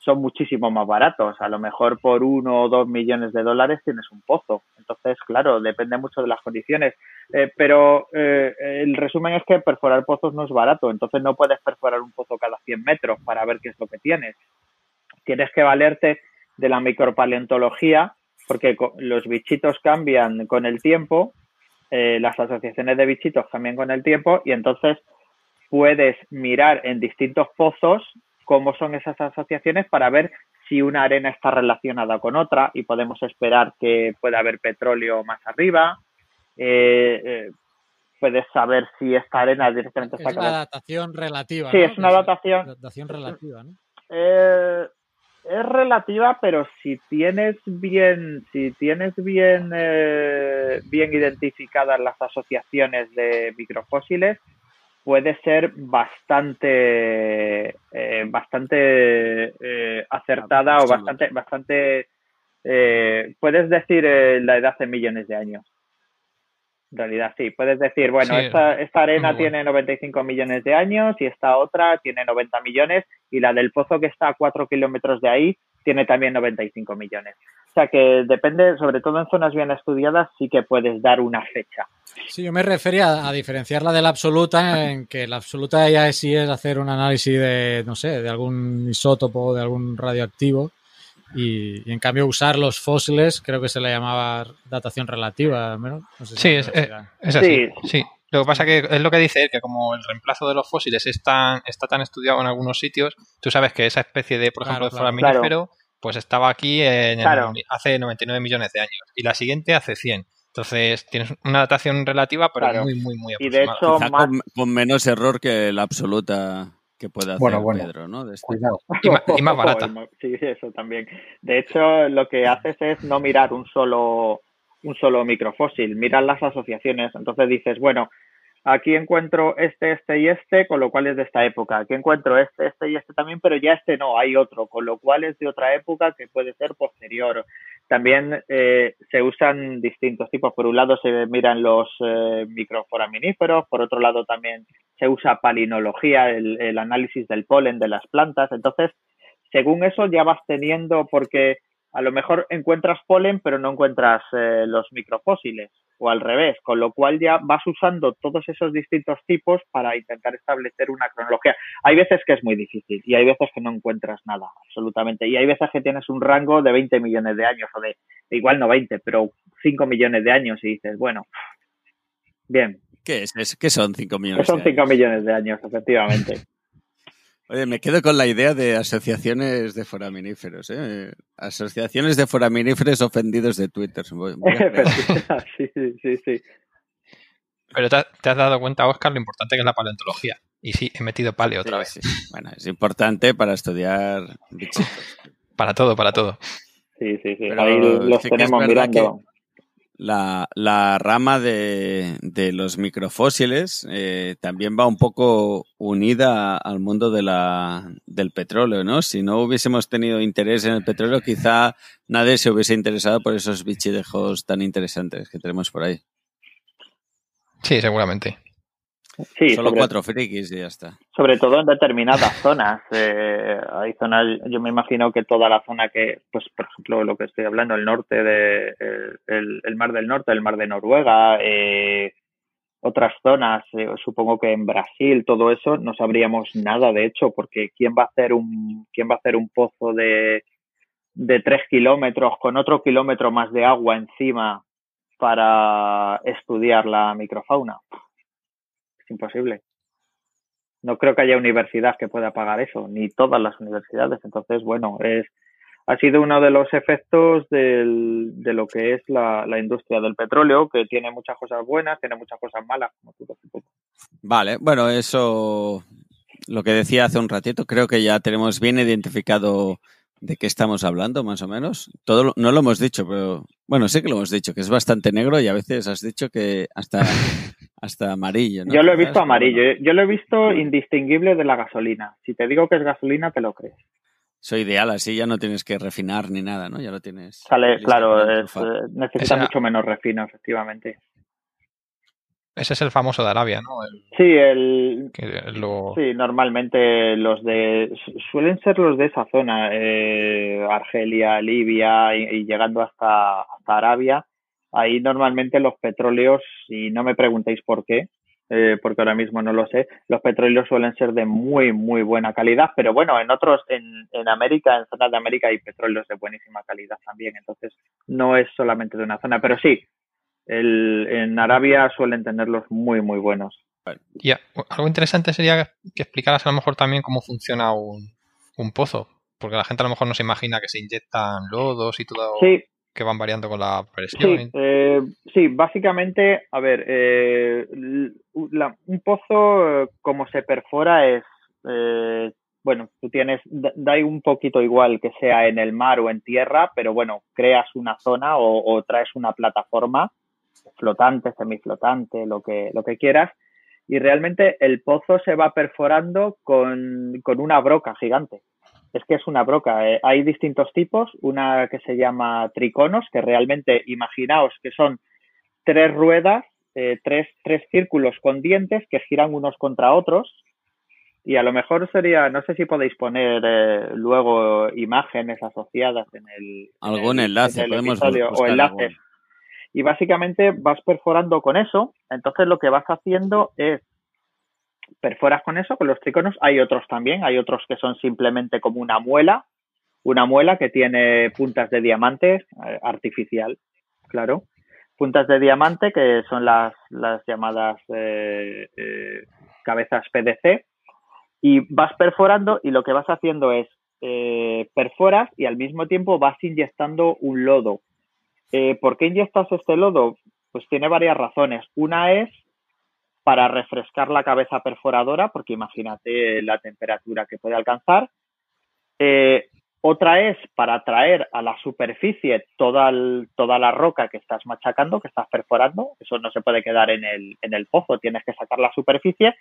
son muchísimo más baratos. A lo mejor por uno o dos millones de dólares tienes un pozo. Entonces, claro, depende mucho de las condiciones. Eh, pero eh, el resumen es que perforar pozos no es barato. Entonces no puedes perforar un pozo cada 100 metros para ver qué es lo que tienes. Tienes que valerte de la micropaleontología porque los bichitos cambian con el tiempo, eh, las asociaciones de bichitos cambian con el tiempo y entonces puedes mirar en distintos pozos cómo son esas asociaciones para ver si una arena está relacionada con otra y podemos esperar que pueda haber petróleo más arriba. Eh, eh, puedes saber si esta arena directamente está... Es una datación relativa. Sí, es una datación... Datación relativa, ¿no? Eh, es relativa, pero si tienes bien, si tienes bien, bien identificadas las asociaciones de microfósiles, puede ser bastante eh, bastante eh, acertada o bastante bastante eh, puedes decir la edad en millones de años. En realidad sí puedes decir bueno esta, esta arena tiene 95 millones de años y esta otra tiene 90 millones y la del pozo que está a 4 kilómetros de ahí tiene también 95 millones o sea que depende sobre todo en zonas bien estudiadas sí que puedes dar una fecha Sí, yo me refería a diferenciarla de la absoluta, en que la absoluta ya sí es hacer un análisis de, no sé, de algún isótopo, de algún radioactivo, y, en cambio usar los fósiles, creo que se le llamaba datación relativa, ¿no? sí, es, así. Sí. Lo que pasa que es lo que dice él, que como el reemplazo de los fósiles es tan, está tan estudiado en algunos sitios, tú sabes que esa especie de, por ejemplo, de foraminífero, pues estaba aquí en hace 99 millones de años y la siguiente hace 100. Entonces tienes una datación relativa, pero muy, muy, muy aproximada. Y de hecho, con, menos error que la absoluta que puede hacer Pedro, ¿no? Este y, más, <laughs> barata. sí, eso también. De hecho, lo que haces es no mirar un solo un solo microfósil, mirar las asociaciones. Entonces dices, bueno, aquí encuentro este, este y este, con lo cual es de esta época. Aquí encuentro este, este y este también, pero ya este no, hay otro, con lo cual es de otra época que puede ser posterior. También eh, se usan distintos tipos. Por un lado se miran los eh, microforaminíferos, por otro lado también se usa palinología, el, análisis del polen de las plantas. Entonces, según eso ya vas teniendo, porque a lo mejor encuentras polen, pero no encuentras eh, los microfósiles. o al revés, con lo cual ya vas usando todos esos distintos tipos para intentar establecer una cronología. Hay veces que es muy difícil y hay veces que no encuentras nada, absolutamente. Y hay veces que tienes un rango de 20 millones de años o de, igual no 20, pero 5 millones de años y dices, bueno, bien. ¿Qué, es? ¿Qué son 5 millones? ¿Qué son 5 millones de años, efectivamente. Oye, me quedo con la idea de asociaciones de foraminíferos, ¿eh? Asociaciones de foraminíferos ofendidos de Twitter. <laughs> <laughs> sí, sí, sí. Pero te, has dado cuenta, Oscar, lo importante que es la paleontología. Y sí, he metido paleo otra vez. Bueno, es importante para estudiar <laughs> bichitos. para todo, para todo. Sí, sí, sí. Ahí los tenemos mirando la, la rama de, de, los microfósiles eh, también va un poco unida al mundo de la, del petróleo, ¿no? Si no hubiésemos tenido interés en el petróleo, quizá nadie se hubiese interesado por esos bichidejos tan interesantes que tenemos por ahí. Sí, seguramente. Sí, Solo cuatro frikis y ya está. Sobre todo en determinadas <laughs> zonas. Eh, hay zonas, yo me imagino que toda la zona que, pues por ejemplo, lo que estoy hablando, el norte de, el, mar del norte, el mar de Noruega, eh, otras zonas, eh, supongo que en Brasil, todo eso, no sabríamos nada de hecho, porque quién va a hacer un, quién va a hacer un pozo de, de tres kilómetros con otro kilómetro más de agua encima para estudiar la microfauna imposible. No creo que haya universidad que pueda pagar eso, ni todas las universidades. Entonces, bueno, es ha sido uno de los efectos del, de lo que es la, industria del petróleo, que tiene muchas cosas buenas, tiene muchas cosas malas, como tú Vale, bueno, eso lo que decía hace un ratito, creo que ya tenemos bien identificado de qué estamos hablando, más o menos. Todo no lo hemos dicho, pero bueno, sé que lo hemos dicho, que es bastante negro y a veces has dicho que hasta <laughs> hasta amarillo. Yo lo he visto amarillo. Yo lo he visto indistinguible de la gasolina. Si te digo que es gasolina, te lo crees. Eso ideal, así ya no tienes que refinar ni nada, ¿no? Ya lo tienes. Sale, claro, es, eh, necesita mucho menos refino, efectivamente. Ese es el famoso de Arabia, ¿no? sí, el, sí, normalmente los de suelen ser los de esa zona, eh, Argelia, Libia y, llegando hasta, hasta Arabia Ahí normalmente los petróleos, y no me preguntéis por qué, eh, porque ahora mismo no lo sé, los petróleos suelen ser de muy, muy buena calidad, pero bueno, en otros, en, en América, en zonas de América hay petróleos de buenísima calidad también, entonces no es solamente de una zona, pero sí, el, en Arabia suelen tenerlos muy, muy buenos. Y algo interesante sería que explicaras a lo mejor también cómo funciona un, un pozo, porque la gente a lo mejor no se imagina que se inyectan lodos y todo. Sí, que van variando con la presión. Sí, eh, sí básicamente, a ver, eh, un pozo, eh, como se perfora, es, bueno, tú tienes, da un poquito igual que sea en el mar o en tierra, pero bueno, creas una zona o, traes una plataforma flotante, semiflotante, lo que, lo que quieras, y realmente el pozo se va perforando con, con una broca gigante es que es una broca. Eh. Hay distintos tipos, una que se llama triconos, que realmente imaginaos que son tres ruedas, eh, tres, tres círculos con dientes que giran unos contra otros. Y a lo mejor sería, no sé si podéis poner eh, luego imágenes asociadas en el... Algún enlace, podemos o enlaces. Y básicamente vas perforando con eso, entonces lo que vas haciendo es perforas con eso, con los triconos. Hay otros también, hay otros que son simplemente como una muela, una muela que tiene puntas de diamante eh, artificial, claro. Puntas de diamante que son las, las llamadas eh, eh, cabezas PDC. Y vas perforando y lo que vas haciendo es perforas y al mismo tiempo vas inyectando un lodo. ¿Por qué inyectas este lodo? Pues tiene varias razones. Una es para refrescar la cabeza perforadora, porque imagínate la temperatura que puede alcanzar. Eh, otra es para traer a la superficie toda, toda la roca que estás machacando, que estás perforando. Eso no se puede quedar en el, en el pozo, tienes que sacar la superficie.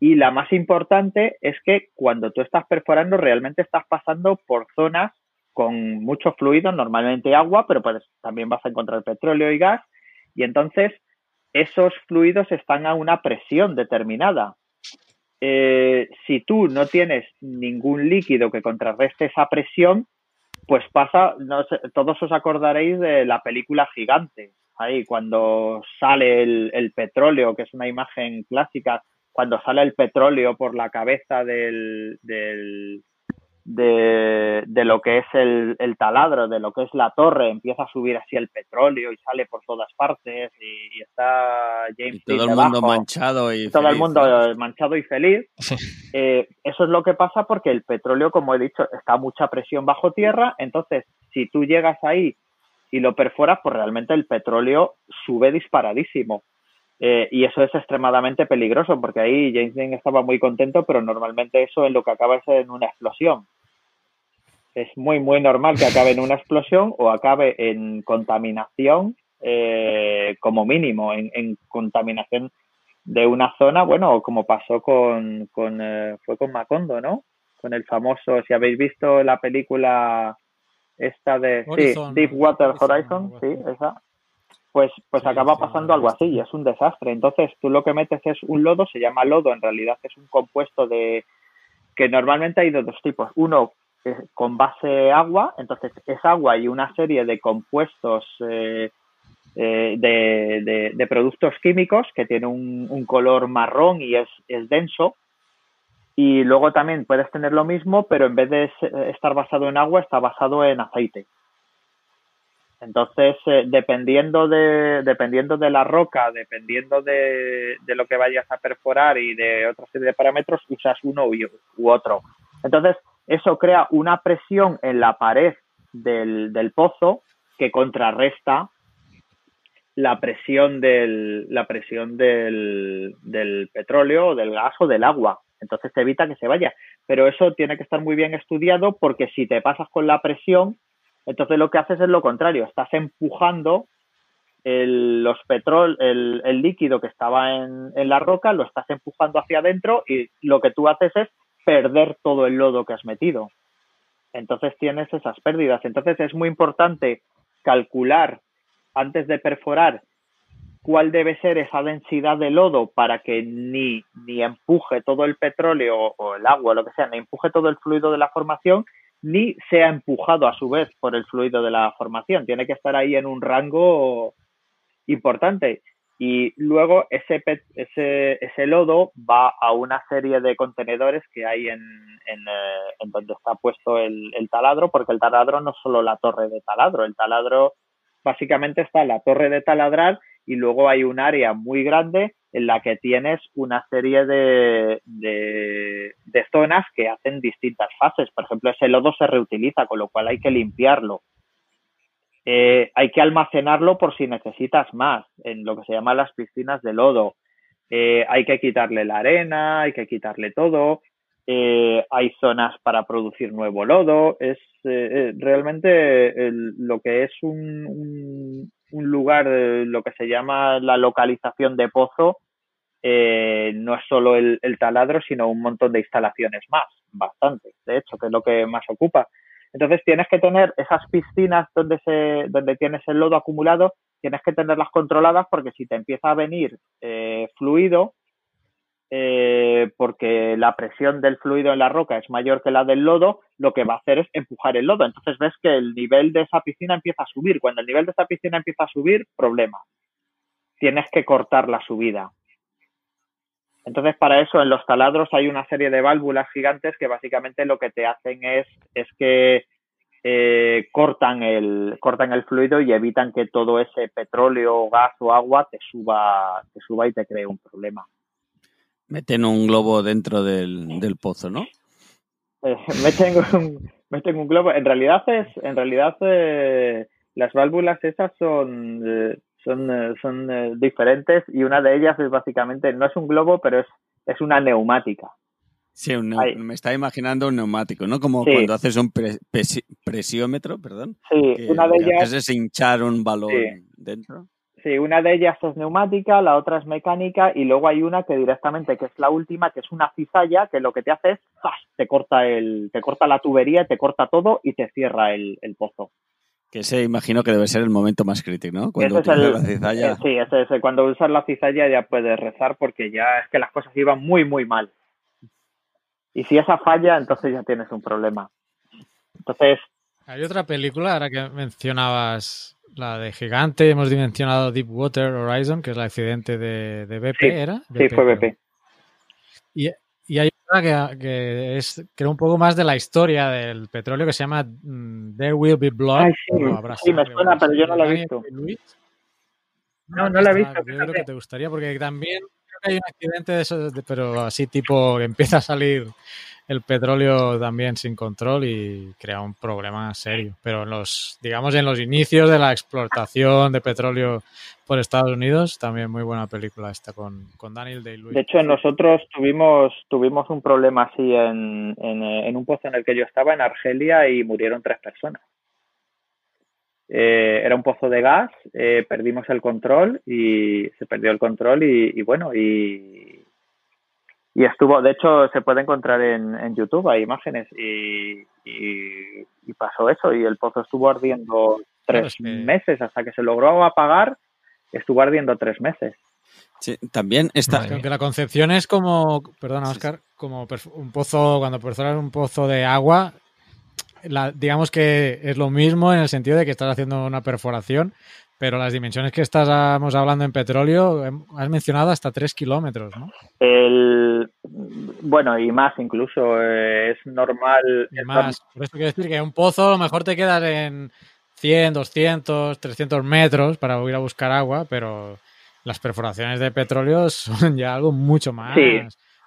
Y la más importante es que cuando tú estás perforando, realmente estás pasando por zonas con mucho fluido, normalmente agua, pero pues también vas a encontrar petróleo y gas. Y entonces esos fluidos están a una presión determinada. Eh, si tú no tienes ningún líquido que contrarreste esa presión, pues pasa, no sé, todos os acordaréis de la película Gigante, ahí cuando sale el, petróleo, que es una imagen clásica, cuando sale el petróleo por la cabeza del de, de, lo que es el, el, taladro, de lo que es la torre, empieza a subir así el petróleo y sale por todas partes y, está James y todo el mundo manchado y todo el mundo manchado y feliz. <laughs> Eh, eso es lo que pasa porque el petróleo, como he dicho, está a mucha presión bajo tierra, entonces si tú llegas ahí y lo perforas, pues realmente el petróleo sube disparadísimo. Eh, y eso es extremadamente peligroso porque ahí James Dean estaba muy contento, pero normalmente eso en lo que acaba es en una explosión. Es muy, muy normal que acabe en una explosión o acabe en contaminación, eh, como mínimo, en, contaminación de una zona, bueno, como pasó con, con eh, fue con Macondo, ¿no? Con el famoso, si habéis visto la película esta de sí, Deepwater Horizon, sí, esa, pues, pues acaba pasando algo así y es un desastre. Entonces tú lo que metes es un lodo, se llama lodo, en realidad es un compuesto de que normalmente hay de dos tipos. Uno con base agua, entonces es agua y una serie de compuestos eh, eh, de, de, productos químicos que tiene un, un color marrón y es, es denso. Y luego también puedes tener lo mismo, pero en vez de estar basado en agua, está basado en aceite. Entonces, eh, dependiendo, de, dependiendo de la roca, dependiendo de, de, lo que vayas a perforar y de otra serie de parámetros, usas uno u, otro. Entonces, eso crea una presión en la pared del, del pozo que contrarresta la presión del, la presión del, del petróleo, del gas o del agua. Entonces, te evita que se vaya. Pero eso tiene que estar muy bien estudiado porque si te pasas con la presión, entonces lo que haces es lo contrario, estás empujando el, los petrol, el, el, líquido que estaba en, en la roca, lo estás empujando hacia adentro y lo que tú haces es perder todo el lodo que has metido. Entonces tienes esas pérdidas. Entonces es muy importante calcular antes de perforar cuál debe ser esa densidad de lodo para que ni, ni empuje todo el petróleo o el agua, lo que sea, ni empuje todo el fluido de la formación, ni sea empujado a su vez por el fluido de la formación. Tiene que estar ahí en un rango importante. Y luego ese, ese, ese lodo va a una serie de contenedores que hay en, en, eh, en donde está puesto el, el, taladro, porque el taladro no es solo la torre de taladro, el taladro básicamente está la torre de taladrar y luego hay un área muy grande en la que tienes una serie de, de, zonas que hacen distintas fases. Por ejemplo, ese lodo se reutiliza, con lo cual hay que limpiarlo. Eh, hay que almacenarlo por si necesitas más, en lo que se llama las piscinas de lodo. Eh, hay que quitarle la arena, hay que quitarle todo. Eh, hay zonas para producir nuevo lodo. Es realmente lo que es un, un lugar, lo que se llama la localización de pozo, eh, no es solo el, taladro, sino un montón de instalaciones más, bastante, de hecho, que es lo que más ocupa. Entonces tienes que tener esas piscinas donde se, donde tienes el lodo acumulado, tienes que tenerlas controladas porque si te empieza a venir eh, fluido, eh, porque la presión del fluido en la roca es mayor que la del lodo, lo que va a hacer es empujar el lodo. Entonces ves que el nivel de esa piscina empieza a subir. Cuando el nivel de esa piscina empieza a subir, problema. Tienes que cortar la subida. Entonces, para eso en los taladros hay una serie de válvulas gigantes que básicamente lo que te hacen es, es que eh, cortan, el, cortan el fluido y evitan que todo ese petróleo, gas o agua te suba, te suba y te cree un problema. Meten un globo dentro del, del pozo, ¿no? Eh, meten, un, meten un globo. En realidad es, en realidad eh, las válvulas esas son, eh, son, eh, son diferentes y una de ellas es básicamente, no es un globo, pero es, es una neumática. Sí, un me está imaginando un neumático, ¿no? Como sí. cuando haces un pre presiómetro, perdón. Sí, una de ellas. es hinchar un balón sí. dentro. Sí, una de ellas es neumática, la otra es mecánica y luego hay una que directamente, que es la última, que es una cizalla, que lo que te hace es ¡zas! te corta el, te corta la tubería, te corta todo y te cierra el, el pozo. Que ese imagino que debe ser el momento más crítico, ¿no? Cuando ese el, la cizalla. eh, sí, ese, ese, cuando usas la cizalla ya puedes rezar porque ya es que las cosas iban muy, muy mal. Y si esa falla, entonces ya tienes un problema. Entonces. Hay otra película, ahora que mencionabas la de Gigante, hemos dimensionado Deepwater Horizon, que es el accidente de, de BP, Sí, ¿era? Sí, fue BP. Y, y hay una que, que es creo un poco más de la historia del petróleo que se llama mm, There Will Be Blood. Ay, sí, o Habrá sí, me suena, pero yo no la he visto. No, no la he visto, Yo creo que te gustaría porque también creo que hay un accidente de esos, de- pero así tipo que empieza a salir el petróleo también sin control y crea un problema serio. Pero los, digamos, en los inicios de la explotación de petróleo por Estados Unidos, también muy buena película esta con, con Daniel Day-Lewis. De hecho, nosotros tuvimos tuvimos un problema así en, en un pozo en el que yo estaba, en Argelia, y murieron tres personas. Eh, era un pozo de gas, eh, perdimos el control y se perdió el control y, y bueno, y, y estuvo, de hecho, se puede encontrar en, en YouTube, hay imágenes y, y, y pasó eso y el pozo estuvo ardiendo Claro, tres es que- meses hasta que se logró apagar, estuvo ardiendo tres meses. Sí, también está. La concepción es como, perdona Sí, Oscar, como un pozo, cuando perforas un pozo de agua, la- digamos que es lo mismo en el sentido de que estás haciendo una perforación, pero las dimensiones que estamos hablando en petróleo, em, has mencionado hasta 3 kilómetros, ¿no? El, bueno, y más incluso, eh, es normal. Y más, por eso quiero decir que un pozo a lo mejor te quedas en 100, 200, 300 metros para ir a buscar agua, pero las perforaciones de petróleo <laughs> son ya algo mucho más Sí,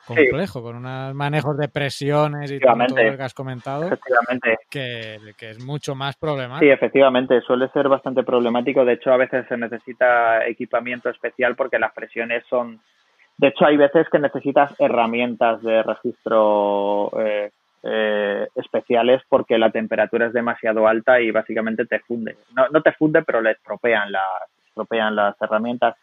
complejo, con unos manejos de presiones y todo, lo que has comentado, Efectivamente, que, que es mucho más problemático. sí, efectivamente, suele ser bastante problemático. De hecho, a veces se necesita equipamiento especial porque las presiones son. De hecho, hay veces que necesitas herramientas de registro eh, eh, especiales porque la temperatura es demasiado alta y básicamente te funde. No, no te funde, pero le estropean las, estropean las herramientas.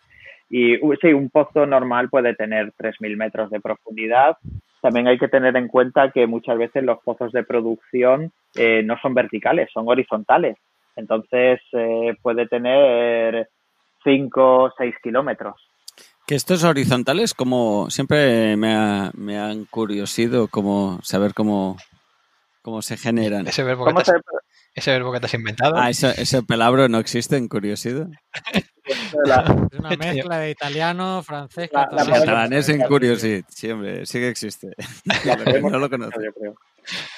Y sí, un pozo normal puede tener 3.000 metros de profundidad. También hay que tener en cuenta que muchas veces los pozos de producción eh, no son verticales, son horizontales. Entonces eh, puede tener 5 o 6 kilómetros. Que estos horizontales, como siempre me, ha- me han curiosido como saber cómo, cómo se generan. Ese verbo, que ¿Cómo te has, se, ese verbo que te has inventado. Ah, ese, ese palabra no existe en curiosidad. <laughs> la- <laughs> Es una mezcla de italiano, francés, catalán. en curiosidad, sí, hombre, sí que existe. <laughs> no lo conozco. yo creo.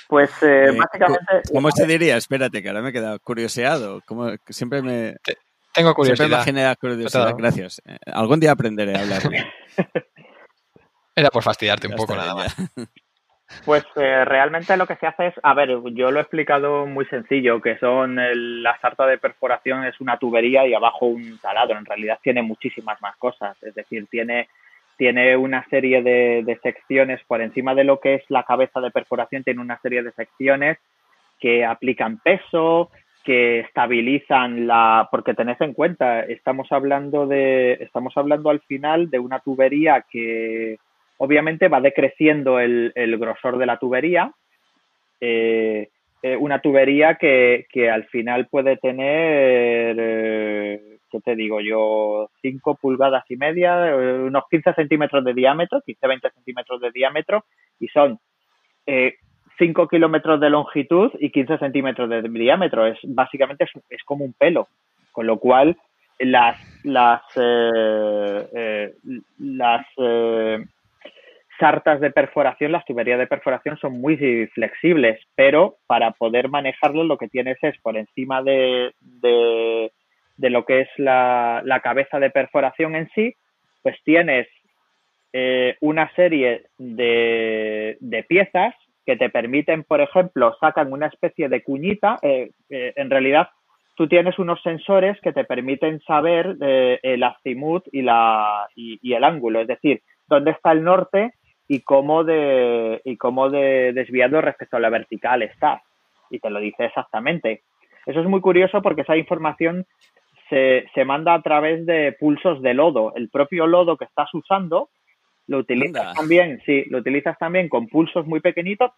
Pues eh, Eh, básicamente... ¿Cómo se diría? Espérate, que ahora me he quedado curioseado. Como siempre me, Tengo siempre me curiosidad. genera curiosidad. Gracias. Eh, algún día aprenderé a hablar. <laughs> Era por fastidiarte un Ya poco nada ya. más. Pues eh, realmente lo que se hace es, a ver, yo lo he explicado muy sencillo, que son la sarta de perforación es una tubería y abajo un taladro. En realidad tiene muchísimas más cosas, es decir, tiene tiene una serie de, de secciones por encima de lo que es la cabeza de perforación, tiene una serie de secciones que aplican peso, que estabilizan la, porque tened en cuenta, estamos hablando de, estamos hablando al final de una tubería que obviamente va decreciendo el, el grosor de la tubería, eh, eh, una tubería que, que al final puede tener, eh, ¿qué te digo yo? 5 pulgadas y media, eh, unos 15 centímetros de diámetro, 15-20 centímetros de diámetro, y son eh, 5 kilómetros de longitud y 15 centímetros de diámetro. Es básicamente es, es como un pelo, con lo cual las las las sartas de perforación, las tuberías de perforación son muy flexibles, pero para poder manejarlo lo que tienes es por encima de, de, lo que es la, la, cabeza de perforación en sí, pues tienes eh, una serie de, de, piezas que te permiten, por ejemplo, sacan una especie de cuñita, eh, eh, en realidad tú tienes unos sensores que te permiten saber eh, el azimut y, la, y el ángulo, es decir, dónde está el norte y cómo de y cómo de desviado respecto a la vertical está. Y te lo dice exactamente. Eso es muy curioso porque esa información se, se manda a través de pulsos de lodo. El propio lodo que estás usando lo utilizas Anda. también sí lo utilizas también con pulsos muy pequeñitos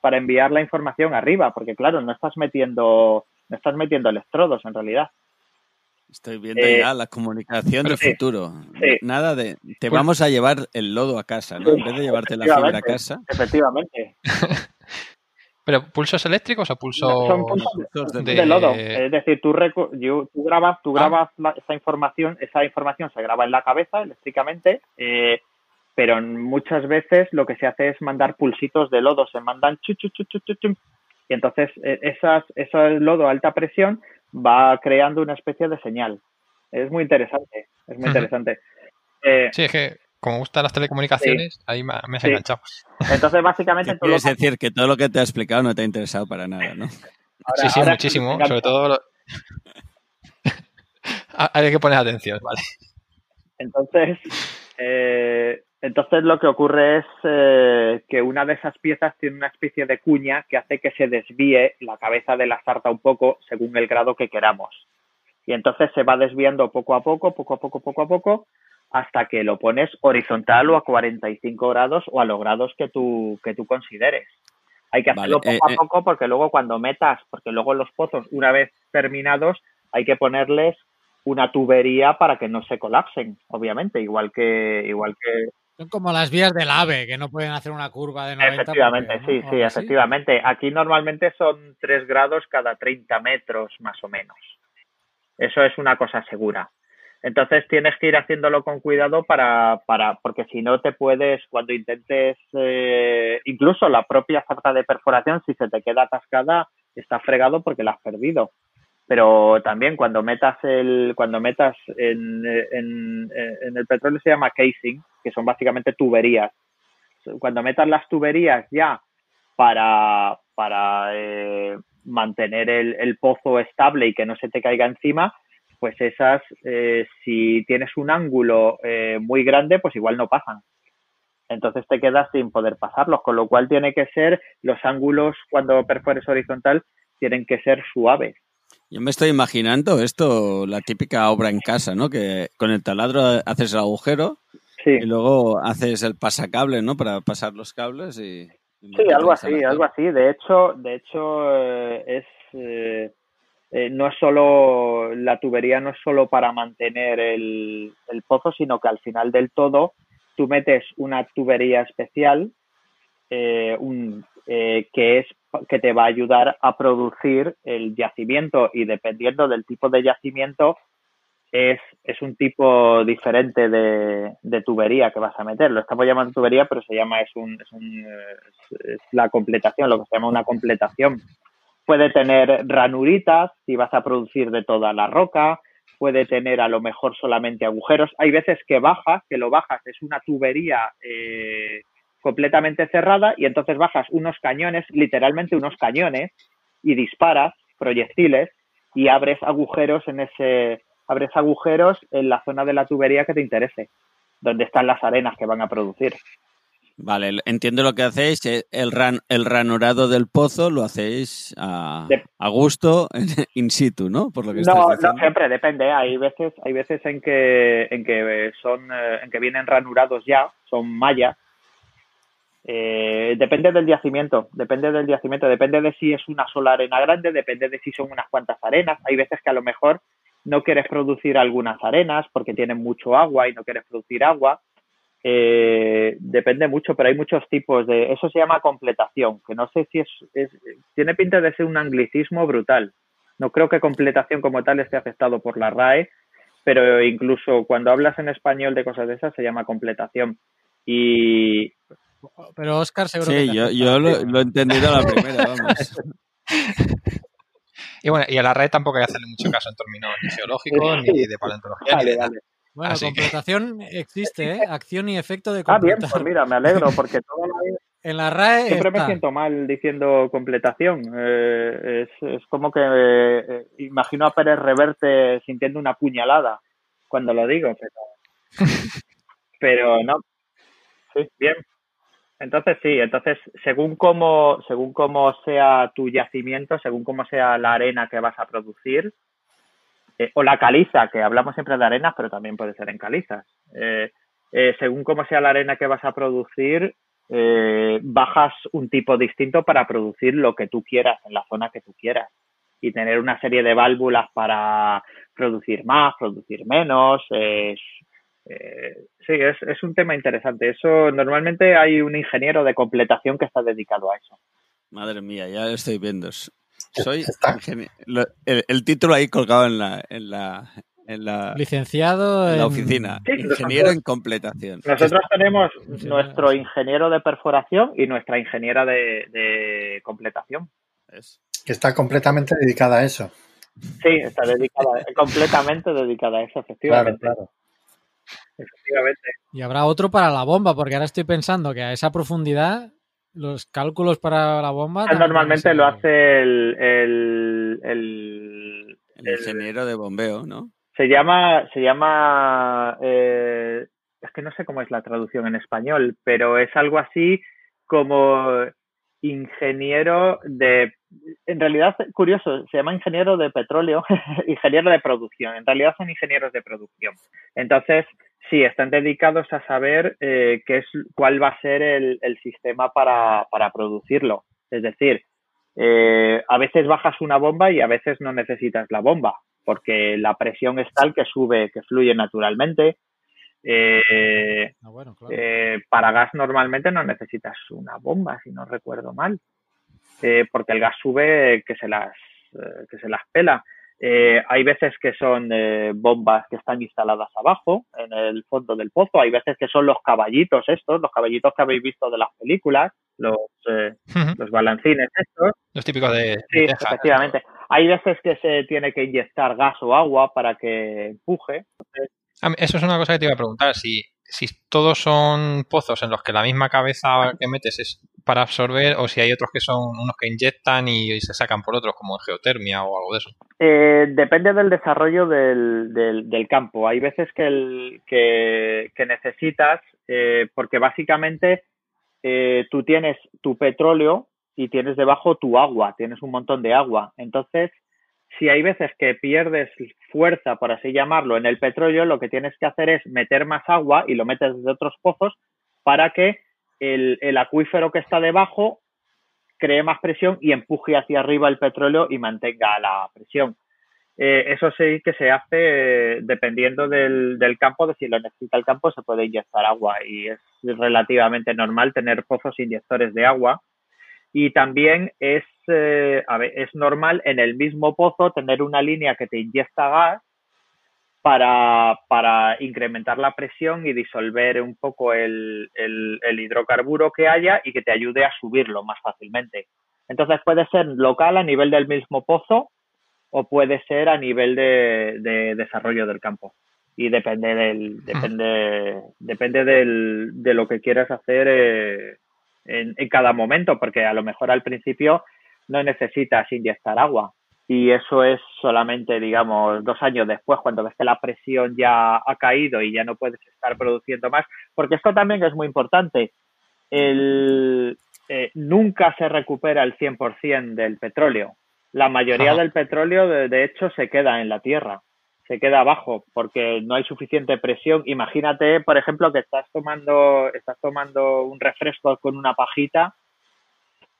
para enviar la información arriba porque claro no estás metiendo no estás metiendo electrodos en realidad Estoy viendo Eh, ya la comunicación del sí, futuro. sí. Nada de. Te Pues- vamos a llevar el lodo a casa, ¿no? En vez de llevarte la fibra a casa. efectivamente <laughs> ¿Pero pulsos eléctricos o pulsos, son pulsos de, lodo? Es decir, tú, tú grabas, tú ah. grabas esa información, esa información se graba en la cabeza eléctricamente, eh, pero muchas veces lo que se hace es mandar pulsitos de lodo, se mandan chu, chu, chu, chu, y entonces eh, esas, ese lodo a alta presión va creando una especie de señal. Es muy interesante, es muy interesante. Eh, sí, es que como gustan las telecomunicaciones, ahí me, has enganchado. Entonces, básicamente... Todo es decir que todo lo que te ha explicado no te ha interesado para nada, ¿no? sí, sí, muchísimo. Sobre todo... <laughs> Hay que poner atención, ¿vale? Entonces, eh, entonces lo que ocurre es eh, que una de esas piezas tiene una especie de cuña que hace que se desvíe la cabeza de la sarta un poco según el grado que queramos. Y entonces se va desviando poco a poco, poco a poco, poco a poco, hasta que lo pones horizontal o a 45 grados o a los grados que tú, que tú consideres. Hay que hacerlo poco a eh, eh. poco porque luego cuando metas, porque luego los pozos, una vez terminados, hay que ponerles una tubería para que no se colapsen, obviamente, igual que igual que son como las vías del AVE, que no pueden hacer una curva de 90. Efectivamente, sí, sí, efectivamente. Aquí normalmente son 3 grados cada 30 metros, más o menos. Eso es una cosa segura. Entonces tienes que ir haciéndolo con cuidado para, para porque si no te puedes, cuando intentes, eh, incluso la propia falta de perforación, si se te queda atascada, está fregado porque la has perdido. Pero también cuando metas el, cuando metas en, en, en el petróleo se llama casing, que son básicamente tuberías. Cuando metas las tuberías ya para, para eh, mantener el, el pozo estable y que no se te caiga encima, pues esas, eh, si tienes un ángulo eh, muy grande, pues igual no pasan. Entonces te quedas sin poder pasarlos, con lo cual tiene que ser, los ángulos cuando perfores horizontal tienen que ser suaves. Yo me estoy imaginando esto, la típica obra en casa, ¿no? Que con el taladro haces el agujero y luego haces el pasacable, ¿no? Para pasar los cables y... sí, algo así, algo así. De hecho, de hecho eh, es eh, no es solo, la tubería no es solo para mantener el, pozo, sino que al final del todo tú metes una tubería especial eh, eh, que es que te va a ayudar a producir el yacimiento y dependiendo del tipo de yacimiento es, es un tipo diferente de, de, tubería que vas a meter. Lo estamos llamando tubería, pero se llama, es, un, es, un, es la completación, lo que se llama una completación. Puede tener ranuritas si vas a producir de toda la roca, puede tener a lo mejor solamente agujeros. Hay veces que bajas, que lo bajas, es una tubería eh, completamente cerrada y entonces bajas unos cañones, literalmente unos cañones, y disparas proyectiles y abres agujeros en ese, abres agujeros en la zona de la tubería que te interese, donde están las arenas que van a producir. Vale, entiendo lo que hacéis. Eh, el, ran, el ranurado del pozo lo hacéis a, a gusto <laughs> in situ, ¿no? Por lo que no, no, siempre depende. Hay veces, hay veces en que, en que son, eh, en que vienen ranurados ya, son mallas. Eh, depende del yacimiento, depende del yacimiento, depende de si es una sola arena grande, depende de si son unas cuantas arenas. Hay veces que a lo mejor no quieres producir algunas arenas porque tienen mucho agua y no quieres producir agua eh, depende mucho, pero hay muchos tipos de. Eso se llama completación, que no sé si es, Tiene pinta de ser un anglicismo brutal. No creo que completación como tal esté afectado por la RAE, pero incluso cuando hablas en español de cosas de esas se llama completación. Y. Pero Oscar seguro sí, yo, yo lo, he entendido a la primera, vamos. <laughs> y bueno, y a la RAE tampoco hay que hacerle mucho caso en términos ni geológicos ni de paleontología. ni de bueno, completación existe, ¿eh? <laughs> Acción y efecto de completación. Ah, bien, pues mira, me alegro, porque todo <laughs> En la RAE Siempre me siento mal diciendo completación. Eh, es, como que eh, imagino a Pérez Reverte sintiendo una puñalada cuando lo digo, pero, pero no. Sí, bien. Entonces sí, entonces según cómo, según cómo sea tu yacimiento, según cómo sea la arena que vas a producir, eh, o la caliza, que hablamos siempre de arenas, pero también puede ser en calizas. Eh, eh, según cómo sea la arena que vas a producir, bajas un tipo distinto para producir lo que tú quieras en la zona que tú quieras y tener una serie de válvulas para producir más, producir menos. Es, sí, es, es un tema interesante. Eso normalmente hay un ingeniero de completación que está dedicado a eso. Madre mía, ya lo estoy viendo. Soy el, título ahí colgado en la, en la, en la licenciado en la oficina, ingeniero en completación. Nosotros tenemos nuestro ingeniero de perforación y nuestra ingeniera de, completación. Que está completamente dedicada a eso. Sí, está dedicada, completamente dedicada a eso, efectivamente. Claro, Efectivamente. Y habrá otro para la bomba, porque ahora estoy pensando que a esa profundidad los cálculos para la bomba. Normalmente lo hace el, el, el, ingeniero de bombeo, ¿no? Se llama, se llama, eh, es que no sé cómo es la traducción en español, pero es algo así como ingeniero de, en realidad, curioso, se llama ingeniero de petróleo, <laughs> ingeniero de producción, en realidad son ingenieros de producción. Entonces, sí, están dedicados a saber eh, qué es, cuál va a ser el, sistema para, para, producirlo. Es decir, eh, a veces bajas una bomba y a veces no necesitas la bomba, porque la presión es tal que sube, que fluye naturalmente. Eh, ah, eh, para gas normalmente no necesitas una bomba, si no recuerdo mal, eh, porque el gas sube que se las, que se las pela. hay veces que son bombas que están instaladas abajo, en el fondo del pozo. Hay veces que son los caballitos estos, los caballitos que habéis visto de las películas, los, los balancines estos. Los típicos de... Sí, efectivamente. Hay veces que se tiene que inyectar gas o agua para que empuje. Eso es una cosa que te iba a preguntar. Si, si todos son pozos en los que la misma cabeza que metes es para absorber o si hay otros que son unos que inyectan y, se sacan por otros, como en geotermia o algo de eso. Eh, depende del desarrollo del, del, campo. Hay veces que, el, que, necesitas, eh, porque básicamente eh, tú tienes tu petróleo y tienes debajo tu agua, tienes un montón de agua. Entonces, si hay veces que pierdes fuerza, por así llamarlo, en el petróleo, lo que tienes que hacer es meter más agua y lo metes desde otros pozos para que el, acuífero que está debajo cree más presión y empuje hacia arriba el petróleo y mantenga la presión. Eh, eso sí que se hace eh, dependiendo del, del, campo, de si lo necesita el campo se puede inyectar agua y es relativamente normal tener pozos inyectores de agua y también es, eh, es normal en el mismo pozo tener una línea que te inyecta gas para, para incrementar la presión y disolver un poco el, el, hidrocarburo que haya y que te ayude a subirlo más fácilmente. Entonces puede ser local a nivel del mismo pozo o puede ser a nivel de, desarrollo del campo. Y depende del, depende, depende del, de lo que quieras hacer eh, en, cada momento, porque a lo mejor al principio no necesitas inyectar agua. Y eso es solamente, digamos, dos años después, cuando ves que la presión ya ha caído y ya no puedes estar produciendo más. Porque esto también es muy importante. El, eh, nunca se recupera el 100% del petróleo. La mayoría del petróleo, de, hecho, se queda en la tierra se queda abajo porque no hay suficiente presión. Imagínate, por ejemplo, que estás tomando, estás tomando un refresco con una pajita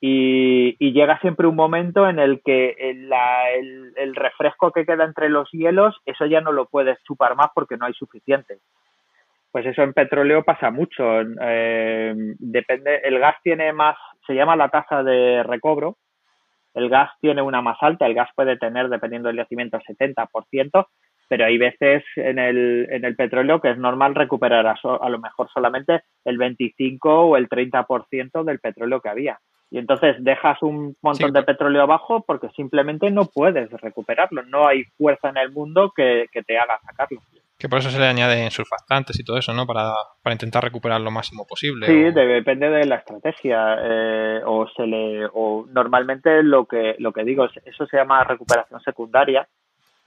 y, llega siempre un momento en el que el, refresco que queda entre los hielos, eso ya no lo puedes chupar más porque no hay suficiente. Pues eso en petróleo pasa mucho. Eh, depende, el gas tiene más, se llama la tasa de recobro. El gas tiene una más alta, el gas puede tener, dependiendo del yacimiento, 70%, pero hay veces en el, en el petróleo que es normal recuperar a, a lo mejor solamente el 25 o el 30% del petróleo que había. Y entonces dejas un montón de petróleo abajo porque simplemente no puedes recuperarlo. No hay fuerza en el mundo que, te haga sacarlo. Que por eso se le añaden surfactantes y todo eso, ¿no? Para, para intentar recuperar lo máximo posible. Sí, depende de la estrategia. Eh, o se le, o normalmente lo que, lo que digo, eso se llama recuperación secundaria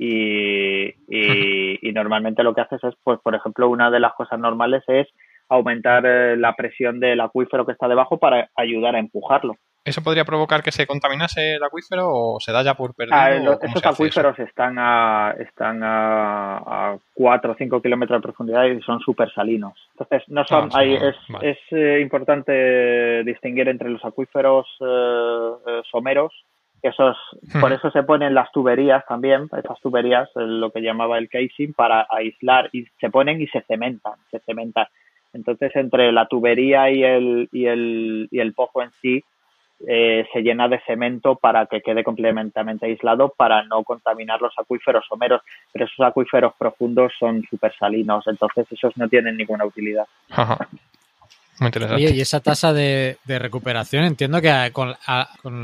y, y, normalmente lo que haces es, pues, por ejemplo, una de las cosas normales es aumentar eh, la presión del acuífero que está debajo para ayar a empujarlo. ¿Eso podría provocar que se contaminase el acuífero o se da ya por perdido? Ah, esos acuíferos están a están a, 4 o 5 kilómetros de profundidad y son súper salinos. Entonces, no son, ah, es, es eh, importante distinguir entre los acuíferos eh, someros esos, por eso se ponen las tuberías también, esas tuberías, lo que llamaba el casing, para aislar y se ponen y se cementan, se cementan. Entonces, entre la tubería y el, y el, y el pozo en sí, eh, se llena de cemento para que quede completamente aislado para no contaminar los acuíferos someros, pero esos acuíferos profundos son súper salinos, entonces esos no tienen ninguna utilidad. Muy interesante. y esa tasa de, recuperación entiendo que con,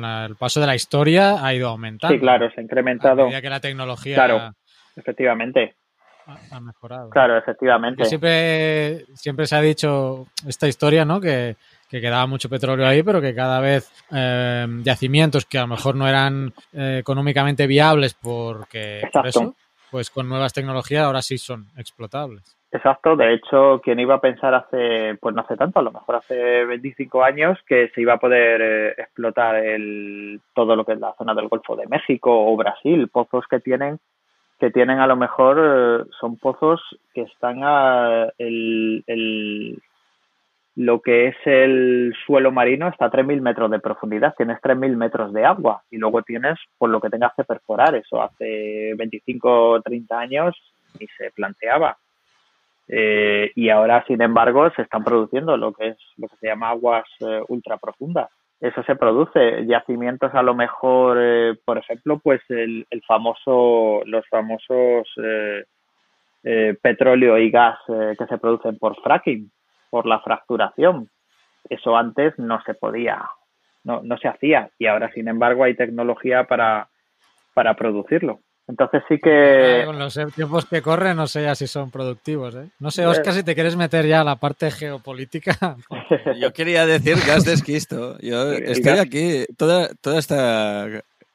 el paso de la historia ha ido aumentando. Sí, claro, se ha incrementado. A que la tecnología... Claro, efectivamente ha mejorado. Claro, efectivamente. siempre, siempre se ha dicho esta historia, ¿no? Que, quedaba mucho petróleo ahí, pero que cada vez eh, yacimientos que a lo mejor no eran eh, económicamente viables porque eso, pues con nuevas tecnologías ahora sí son explotables. Exacto, de hecho, quien iba a pensar hace, pues no hace tanto, a lo mejor hace 25 años, que se iba a poder eh, explotar el, todo lo que es la zona del Golfo de México o Brasil, pozos que tienen que tienen a lo mejor eh, son pozos que están a el, lo que es el suelo marino está a 3.000 metros de profundidad, tienes 3.000 metros de agua y luego tienes por lo que tengas que perforar, eso hace 25 o 30 años y se planteaba. Eh, y ahora, sin embargo, se están produciendo lo que es lo que se llama aguas eh, ultra profundas eso se produce. Yacimientos a lo mejor, eh, por ejemplo, pues el, el, famoso, los famosos eh, petróleo y gas que se producen por fracking, por la fracturación. Eso antes no se podía, no, no se hacía y ahora, sin embargo, hay tecnología para, para producirlo. Entonces sí que... Con los tiempos que corren no sé ya si son productivos. ¿eh? No sé, Oscar, si te quieres meter ya a la parte geopolítica. <laughs> Yo quería decir gas de esquisto. Yo estoy aquí, toda, toda esta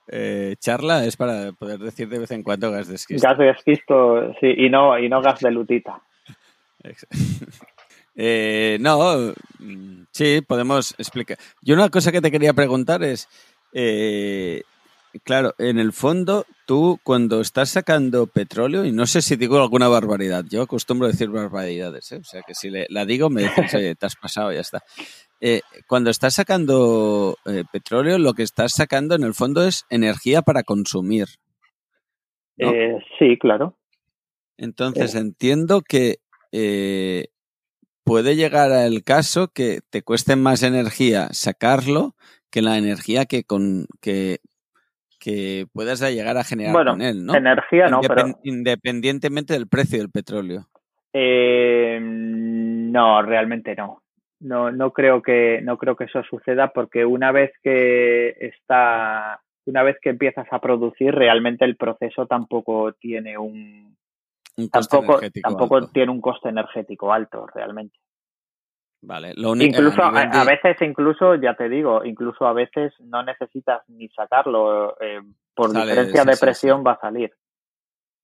eh, charla es para poder decir de vez en cuando gas de esquisto. Gas de esquisto, sí, y no, y no gas de lutita. <laughs> Eh, no, sí, podemos explicar. Yo una cosa que te quería preguntar es... Eh, Claro, en el fondo, tú cuando estás sacando petróleo, y no sé si digo alguna barbaridad, yo acostumbro a decir barbaridades, ¿eh? o sea que si la digo me dices, te has pasado, ya está. Eh, cuando estás sacando eh, petróleo, lo que estás sacando en el fondo es energía para consumir. sí, claro. Entonces entiendo que puede llegar al caso que te cueste más energía sacarlo que la energía que, con, que que puedas llegar a generar con él, ¿no? Energía no, pero... Independientemente del precio del petróleo. Eh, no, realmente no. No, no creo que no creo que eso suceda porque una vez que está una vez que empiezas a producir realmente el proceso tampoco tiene un, tampoco tampoco tiene un coste energético alto realmente Vale, lo incluso a, veces, incluso, ya te digo, incluso a veces no necesitas ni sacarlo, eh, por diferencia de presión va a salir.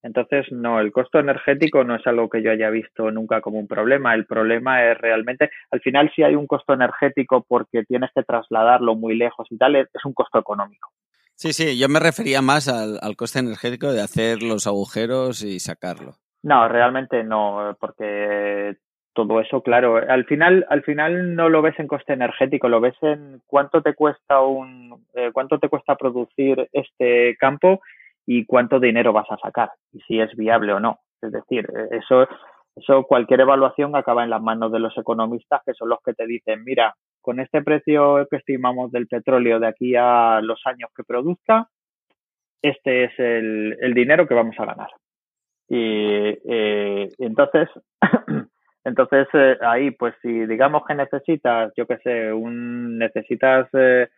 Entonces, no, el costo energético no es algo que yo haya visto nunca como un problema. El problema es realmente, al final, si hay un costo energético porque tienes que trasladarlo muy lejos y tal, es, un costo económico. Sí, sí, yo me refería más al, al coste energético de hacer los agujeros y sacarlo. No, realmente no, porque todo eso, claro. Al final, al final no lo ves en coste energético, lo ves en cuánto te cuesta un, eh, cuánto te cuesta producir este campo y cuánto dinero vas a sacar y si es viable o no. Es decir, eso, eso cualquier evaluación acaba en las manos de los economistas que son los que te dicen, mira, con este precio que estimamos del petróleo de aquí a los años que produzca, este es el, el dinero que vamos a ganar. Y eh, entonces <clears throat> Entonces, eh, ahí, pues si digamos que necesitas, yo qué sé, un, necesitas eh,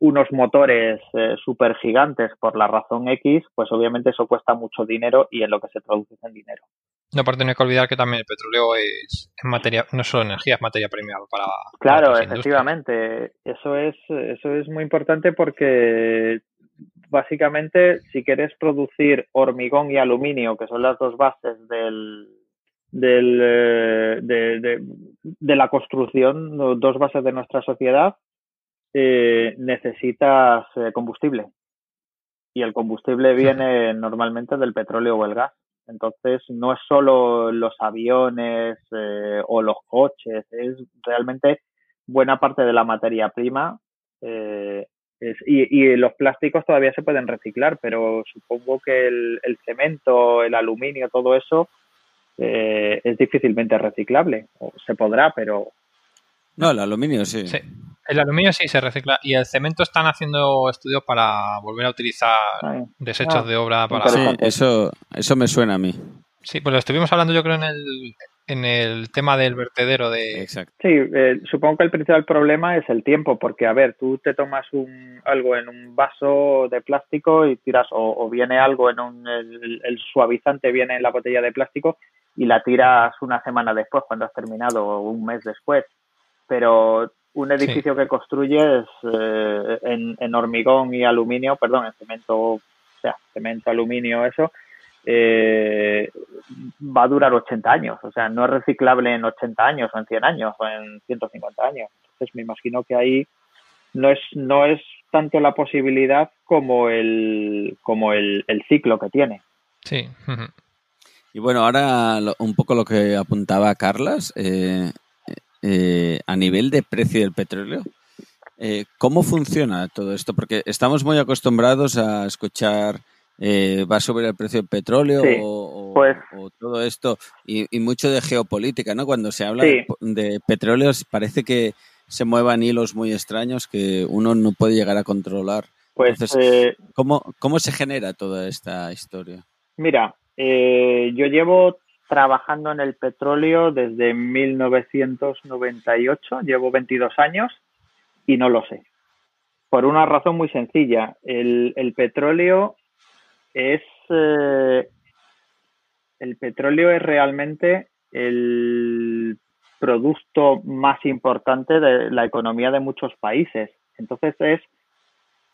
unos motores eh, súper gigantes por la razón X, pues obviamente eso cuesta mucho dinero y en lo que se traduce en dinero. No, aparte no hay que olvidar que también el petróleo es, materia, no solo energía, es materia prima para. Claro, efectivamente. Eso es, eso es muy importante porque básicamente si quieres producir hormigón y aluminio, que son las dos bases del, del, eh, de, de, la construcción, dos bases de nuestra sociedad, eh, necesitas eh, combustible. Y el combustible viene normalmente del petróleo o el gas. Entonces, no es solo los aviones o los coches, es realmente buena parte de la materia prima. Es, y, y, los plásticos todavía se pueden reciclar, pero supongo que el, el cemento, el aluminio, todo eso, eh, es difícilmente reciclable. O se podrá, pero. No, el aluminio sí. El aluminio sí se recicla y el cemento están haciendo estudios para volver a utilizar desechos ah, de obra para... Sí, eso, eso me suena a mí. Sí, pues lo estuvimos hablando yo creo en el, en el tema del vertedero de... Exacto. Sí, eh, supongo que el principal problema es el tiempo, porque a ver, tú te tomas un, algo en un vaso de plástico y tiras, o, viene algo en un, el, suavizante viene en la botella de plástico y la tiras una semana después, cuando has terminado, o un mes después. Pero un edificio que construyes eh, en, en hormigón y aluminio, perdón, en cemento, o sea, cemento, aluminio, eso, eh, va a durar 80 años. O sea, no es reciclable en 80 años o en 100 años o en 150 años. Entonces me imagino que ahí no es, no es tanto la posibilidad como el, como el, ciclo que tiene. Sí. Y bueno, ahora un poco lo que apuntaba Carlas, eh, eh, a nivel de precio del petróleo, eh, ¿cómo funciona todo esto? Porque estamos muy acostumbrados a escuchar eh, va a subir el precio del petróleo pues o, todo esto y, mucho de geopolítica, ¿no? Cuando se habla de, petróleos parece que se muevan hilos muy extraños que uno no puede llegar a controlar. Pues, eh, ¿cómo, se genera toda esta historia? Mira, eh, yo llevo trabajando en el petróleo desde 1998, llevo 22 años y no lo sé. Por una razón muy sencilla, el, petróleo es eh, el petróleo es realmente el producto más importante de la economía de muchos países. Entonces es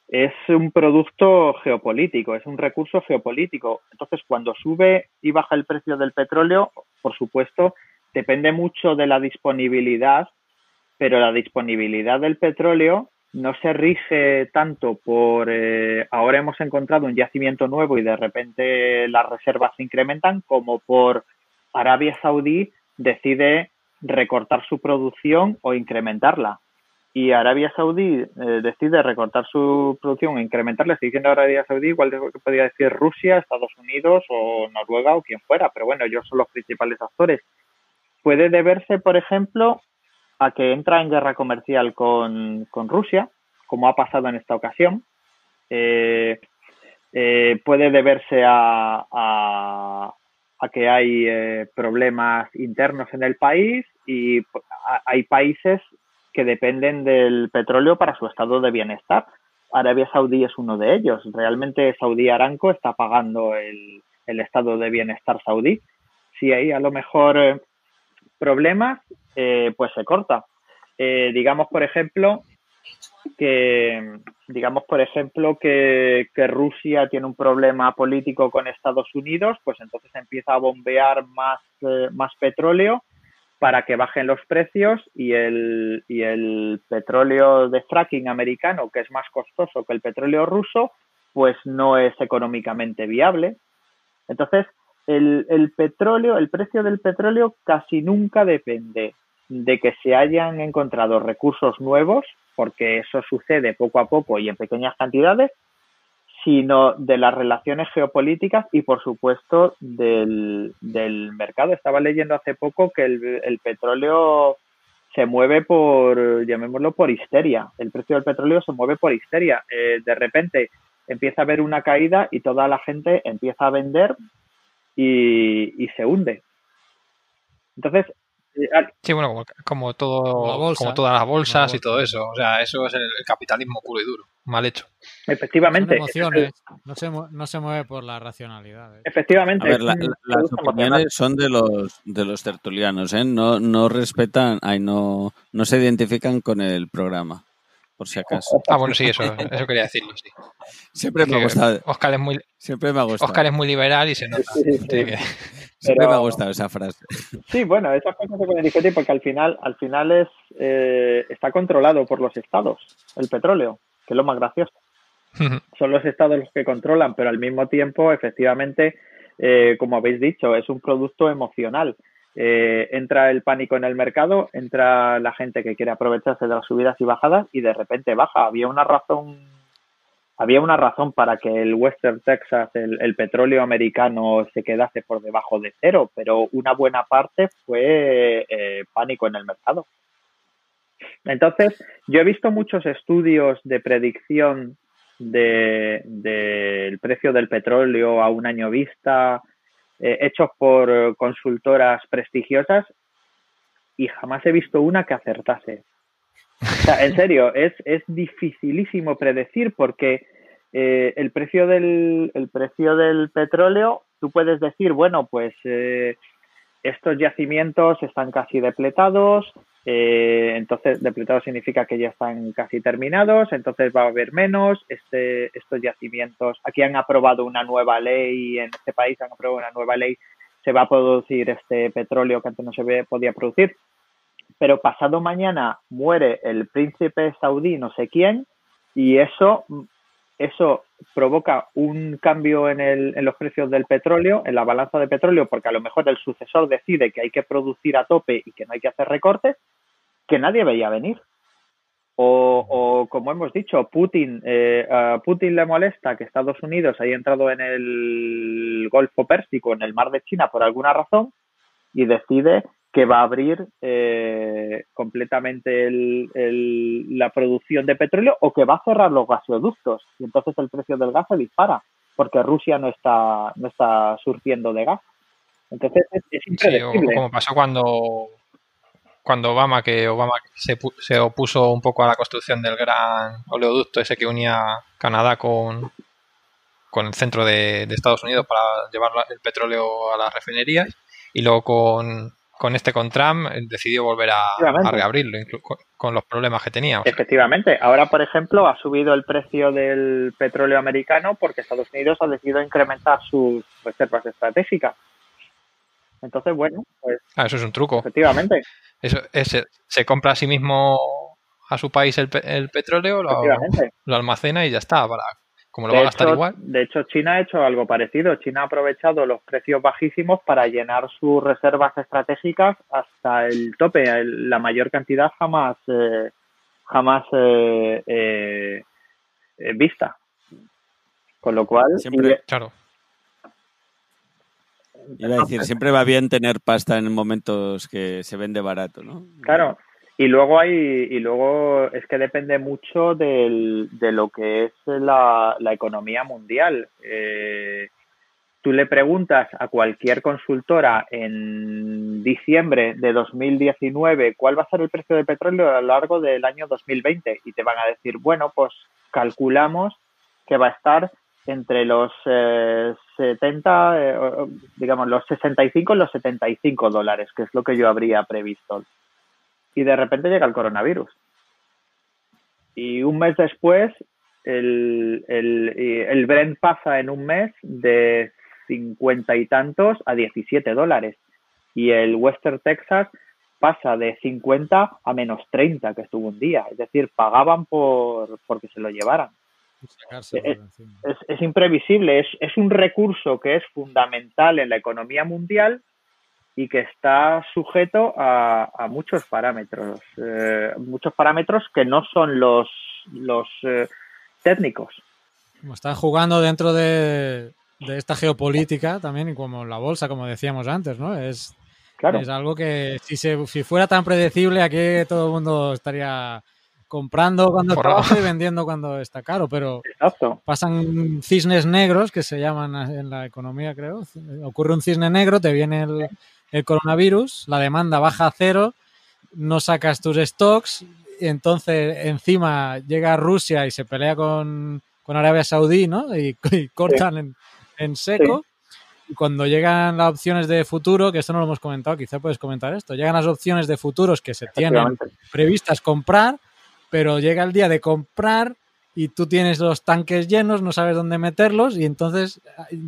es un producto geopolítico, es un recurso geopolítico. Entonces, cuando sube y baja el precio del petróleo, por supuesto, depende mucho de la disponibilidad, pero la disponibilidad del petróleo no se rige tanto por eh, ahora hemos encontrado un yacimiento nuevo y de repente las reservas se incrementan como por Arabia Saudí decide recortar su producción o incrementarla y Arabia Saudí eh, decide recortar su producción o incrementarla, estoy diciendo Arabia Saudí, igual que podría decir Rusia, Estados Unidos o Noruega o quien fuera, pero bueno, ellos son los principales actores. Puede deberse, por ejemplo, a que entra en guerra comercial con, Rusia, como ha pasado en esta ocasión. Eh, eh, puede deberse a, a, que hay eh, problemas internos en el país y hay países que dependen del petróleo para su estado de bienestar. Arabia Saudí es uno de ellos. Realmente Saudí Aramco está pagando el, el estado de bienestar saudí. Si hay a lo mejor problemas, eh, pues se corta. Eh, digamos, por ejemplo, que digamos, por ejemplo, que, Rusia tiene un problema político con Estados Unidos, pues entonces empieza a bombear más, eh, más petróleo para que bajen los precios y el, y el petróleo de fracking americano, que es más costoso que el petróleo ruso, pues no es económicamente viable. Entonces, el, el petróleo, el precio del petróleo casi nunca depende de que se hayan encontrado recursos nuevos, porque eso sucede poco a poco y en pequeñas cantidades, sino de las relaciones geopolíticas y, por supuesto, del, del mercado. Estaba leyendo hace poco que el, petróleo se mueve por, llamémoslo, por histeria. El precio del petróleo se mueve por histeria. Eh, de repente empieza a haber una caída y toda la gente empieza a vender y, y se hunde. Entonces, Sí, bueno, como, todo, como todas las bolsas y todo eso. O sea, eso es el, capitalismo puro y duro, mal hecho. Efectivamente. no, se, no se mueve por la racionalidad. ¿eh? Efectivamente. A ver, las opiniones son de los de los tertulianos, ¿eh? No, no respetan, ay, no, no se identifican con el programa por si acaso. Ah, bueno, sí, eso, eso quería decirlo, sí. Siempre me ha gustado. Oscar es muy, siempre me ha gustado. Oscar es muy liberal y se nota. Siempre me ha gustado esa frase. Sí, bueno, esas cosas se pueden discutir porque al final, al final es eh, está controlado por los estados, el petróleo, que es lo más gracioso. Son los estados los que controlan, pero al mismo tiempo, efectivamente, eh, como habéis dicho, es un producto emocional. Eh, entra el pánico en el mercado, entra la gente que quiere aprovecharse de las subidas y bajadas y de repente baja. Había una razón, había una razón para que el Western Texas, el, petróleo americano, se quedase por debajo de cero, pero una buena parte fue eh, pánico en el mercado. Entonces, yo he visto muchos estudios de predicción del de, precio del petróleo a un año vista, eh, hechos por consultoras prestigiosas, y jamás he visto una que acertase. O sea, en serio, es, es dificilísimo predecir porque eh, el, precio del, el precio del petróleo, tú puedes decir, bueno, pues eh, estos yacimientos están casi depletados, eh, entonces depletados significa que ya están casi terminados, entonces va a haber menos, este, estos yacimientos, aquí han aprobado una nueva ley, en este país han aprobado una nueva ley, se va a producir este petróleo que antes no se podía producir, pero pasado mañana muere el príncipe saudí no sé quién y eso eso provoca un cambio en, el, en los precios del petróleo, en la balanza de petróleo, porque a lo mejor el sucesor decide que hay que producir a tope y que no hay que hacer recortes, que nadie veía venir. O, o como hemos dicho, Putin, eh, a Putin le molesta que Estados Unidos haya entrado en el Golfo Pérsico, en el Mar de China, por alguna razón, y decide que va a abrir eh, completamente el, la producción de petróleo o que va a cerrar los gasoductos y entonces el precio del gas se dispara porque Rusia no está no está surtiendo de gas. Entonces es, es como pasó cuando cuando Obama que Obama se, se opuso un poco a la construcción del gran oleoducto ese que unía Canadá con con el centro de, de Estados Unidos para llevar el petróleo a las refinerías y luego con con este con Trump decidió volver a, reabrirlo con los problemas que tenía. Efectivamente. Ahora, por ejemplo, ha subido el precio del petróleo americano porque Estados Unidos ha decidido incrementar sus reservas estratégicas. Entonces, bueno, pues... Ah, eso es un truco. Efectivamente. Eso se compra a sí mismo a su país el, el petróleo, lo, lo, almacena y ya está, para como lo va a gastar igual. De hecho, China ha hecho algo parecido. China ha aprovechado los precios bajísimos para llenar sus reservas estratégicas hasta el tope, la mayor cantidad jamás, eh, jamás eh, eh, vista. Con lo cual. Siempre, claro. Iba a decir, siempre va bien tener pasta en momentos que se vende barato, ¿no? Claro, y luego hay, y luego es que depende mucho del, de lo que es la, la economía mundial. Eh, tú le preguntas a cualquier consultora en diciembre de 2019 cuál va a ser el precio del petróleo a lo largo del año 2020 y te van a decir, bueno, pues calculamos que va a estar entre los 70, eh, eh, digamos, los 65 y los 75 dólares, que es lo que yo habría previsto y de repente llega el coronavirus. Y un mes después, el, el, Brent pasa en un mes de 50 y tantos a 17 dólares. Y el Western Texas pasa de 50 a menos 30, que estuvo un día. Es decir, pagaban por porque se lo llevaran. Es, es, imprevisible, es, es un recurso que es fundamental en la economía mundial y que está sujeto a, muchos parámetros, eh, muchos parámetros que no son los, los eh, técnicos. Como están jugando dentro de, esta geopolítica también, y como la bolsa, como decíamos antes, ¿no? Es, es algo que si, se, si fuera tan predecible, aquí todo el mundo estaría comprando cuando está bajo y vendiendo cuando está caro, pero pasan cisnes negros que se llaman en la economía, creo. Ocurre un cisne negro, te viene el, el coronavirus, la demanda baja a cero, no sacas tus stocks, y entonces encima llega Rusia y se pelea con, Arabia Saudí, ¿no? Y, cortan en, seco. Y cuando llegan las opciones de futuro, que esto no lo hemos comentado, quizá puedes comentar esto, llegan las opciones de futuros que se tienen previstas comprar, pero llega el día de comprar y tú tienes los tanques llenos, no sabes dónde meterlos y entonces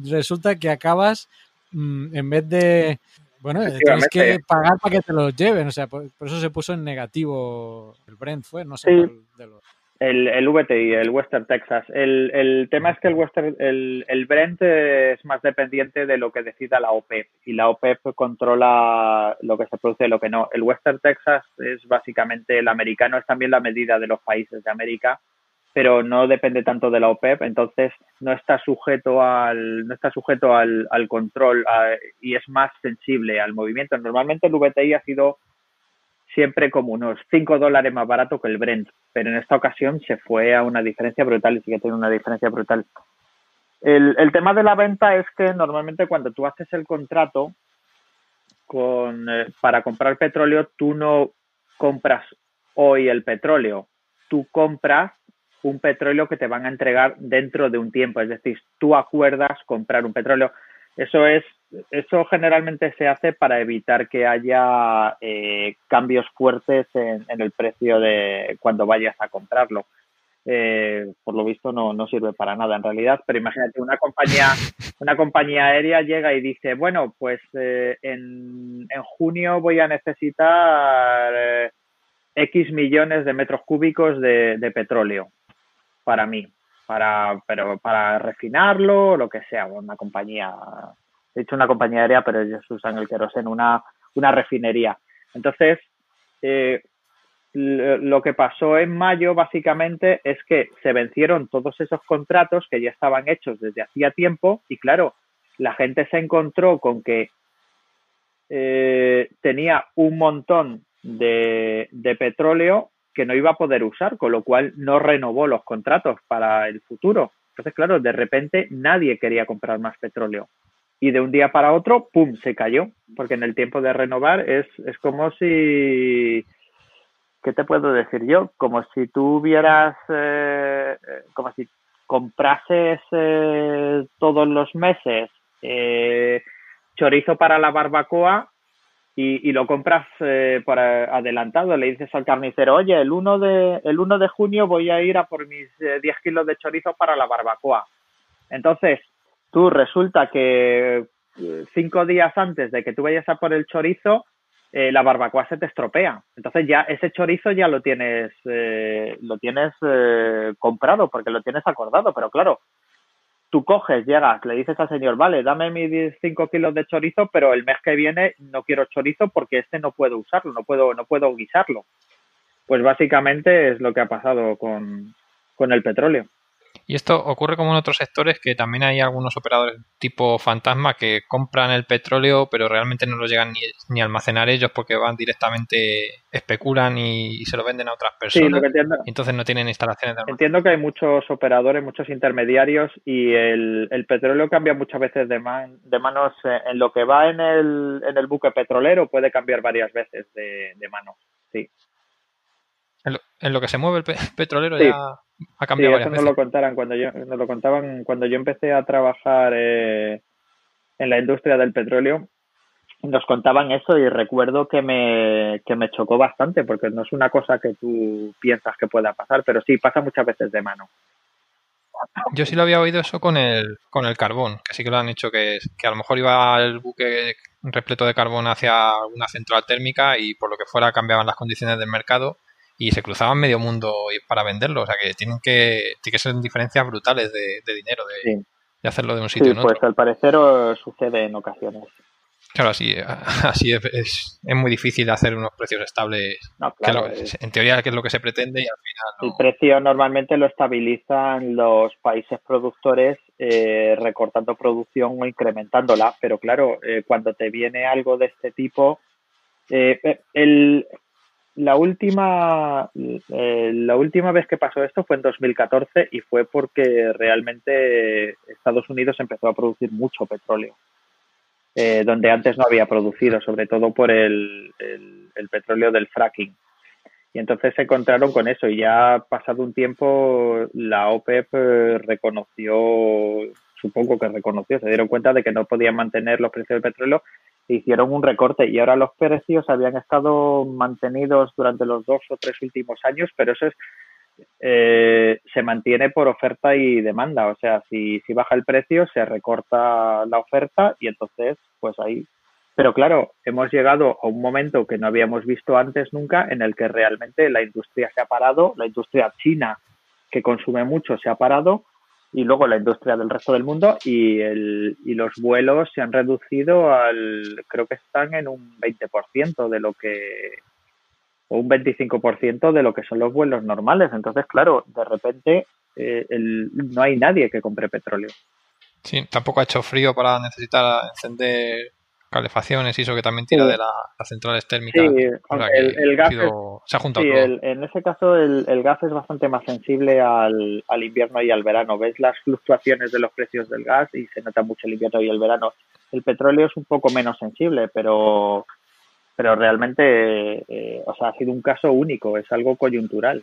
resulta que acabas, mm, en vez de bueno, tienes que pagar para que te los lleven, o sea, por, eso se puso en negativo el Brent, fue, no sé. de los... El, el VTI, el Western Texas. El, el tema es que el, Western, el, el Brent es más dependiente de lo que decida la OPEP y la OPEP controla lo que se produce y lo que no. El Western Texas es básicamente el americano, es también la medida de los países de América pero no depende tanto de la OPEP, entonces no está sujeto al, no está sujeto al, al control y es más sensible al movimiento. Normalmente el VTI ha sido siempre como unos 5 dólares más barato que el Brent, pero en esta ocasión se fue a una diferencia brutal y sigue teniendo una diferencia brutal. El, el tema de la venta es que normalmente cuando tú haces el contrato con, eh, para comprar petróleo, tú no compras hoy el petróleo, tú compras un petróleo que te van a entregar dentro de un tiempo, es decir, tú acuerdas comprar un petróleo. Eso es, eso generalmente se hace para evitar que haya eh, cambios fuertes en, el precio de cuando vayas a comprarlo. Eh, por lo visto no, no sirve para nada en realidad, pero imagínate una compañía, una compañía aérea llega y dice, bueno, pues eh, en, en, junio voy a necesitar X millones de metros cúbicos de, de petróleo para mí para, pero para refinarlo, lo que sea, una compañía, he dicho una compañía aérea, pero ellos usan el en una, una refinería. Entonces, eh, lo que pasó en mayo básicamente es que se vencieron todos esos contratos que ya estaban hechos desde hacía tiempo y claro, la gente se encontró con que eh, tenía un montón de, de petróleo que no iba a poder usar, con lo cual no renovó los contratos para el futuro. Entonces, claro, de repente nadie quería comprar más petróleo. Y de un día para otro, ¡pum!, se cayó, porque en el tiempo de renovar es, es como si, ¿qué te puedo decir yo? Como si tú hubieras, eh, como si comprases eh, todos los meses eh, chorizo para la barbacoa y, lo compras eh, por adelantado, le dices al carnicero, oye, el 1 de, el 1 de junio voy a ir a por mis 10 eh, kilos de chorizo para la barbacoa. Entonces, tú resulta que eh, cinco días antes de que tú vayas a por el chorizo, la barbacoa se te estropea. Entonces ya ese chorizo ya lo tienes, lo tienes comprado porque lo tienes acordado, pero claro, tú coges, llegas, le dices al señor, vale, dame mis 5 kilos de chorizo, pero el mes que viene no quiero chorizo porque este no puedo usarlo, no puedo, no puedo guisarlo. Pues básicamente es lo que ha pasado con, con el petróleo. Y esto ocurre como en otros sectores que también hay algunos operadores tipo fantasma que compran el petróleo pero realmente no lo llegan ni, a almacenar ellos porque van directamente, especulan y, se lo venden a otras personas. entonces no tienen instalaciones de Entiendo que hay muchos operadores, muchos intermediarios y el, petróleo cambia muchas veces de, de manos eh, en lo que va en el, en el buque petrolero puede cambiar varias veces de, de manos. Sí. En lo, que se mueve el <laughs> petrolero ya ha cambiado sí, eso lo contaran cuando yo, nos lo contaban cuando yo empecé a trabajar eh, en la industria del petróleo. Nos contaban eso y recuerdo que me, que me chocó bastante porque no es una cosa que tú piensas que pueda pasar, pero sí pasa muchas veces de mano. Yo sí lo había oído eso con el, con el carbón, que sí que lo han hecho, que, que a lo mejor iba el buque repleto de carbón hacia una central térmica y por lo que fuera cambiaban las condiciones del mercado y se cruzaban medio mundo para venderlo. O sea que tienen que, tienen que ser diferencias brutales de, dinero de, hacerlo de un sitio sí, pues al parecer sucede en ocasiones. Claro, así, <laughs> así es, es, muy difícil hacer unos precios estables. en teoría, que es lo que se pretende y al final. El precio normalmente lo estabilizan los países productores eh, recortando producción o incrementándola, pero claro, eh, cuando te viene algo de este tipo, eh, el, la última, eh, la última vez que pasó esto fue en 2014 y fue porque realmente Estados Unidos empezó a producir mucho petróleo, eh, donde antes no había producido, sobre todo por el, el, petróleo del fracking. Y entonces se encontraron con eso y ya pasado un tiempo la OPEP eh, reconoció, supongo que reconoció, se dieron cuenta de que no podían mantener los precios del petróleo hicieron un recorte y ahora los precios habían estado mantenidos durante los dos o tres últimos años, pero eso es eh, se mantiene por oferta y demanda. O sea, si, si baja el precio, se recorta la oferta y entonces, pues ahí. Pero claro, hemos llegado a un momento que no habíamos visto antes nunca en el que realmente la industria se ha parado, la industria china que consume mucho se ha parado y luego la industria del resto del mundo y, el, y los vuelos se han reducido al, creo que están en un 20% de lo que, o un 25% de lo que son los vuelos normales. Entonces, claro, de repente eh, el, no hay nadie que compre petróleo. Sí, tampoco ha hecho frío para necesitar encender calefacciones y eso que también tira de las centrales térmicas. Sí, el, gas se ha juntado sí, en ese caso el, gas es bastante más sensible al, al, invierno y al verano. Ves las fluctuaciones de los precios del gas y se nota mucho el invierno y el verano. El petróleo es un poco menos sensible, pero pero realmente, eh, o sea, ha sido un caso único, es algo coyuntural.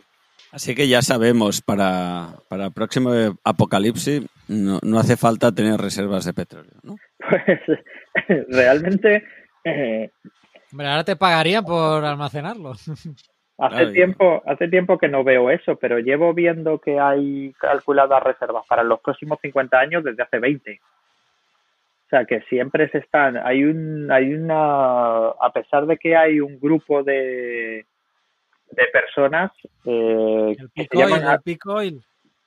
Así que ya sabemos, para, para el próximo apocalipsis no, no hace falta tener reservas de petróleo, ¿no? <laughs> Pues <laughs> realmente... Eh, ahora te pagarían por almacenarlo. <laughs> Hace tiempo, hace tiempo que no veo eso, pero llevo viendo que hay calculadas reservas para los próximos 50 años desde hace 20. O sea, que siempre se están, hay un, hay una, a pesar de que hay un grupo de, de personas eh, el llaman, el peak oil.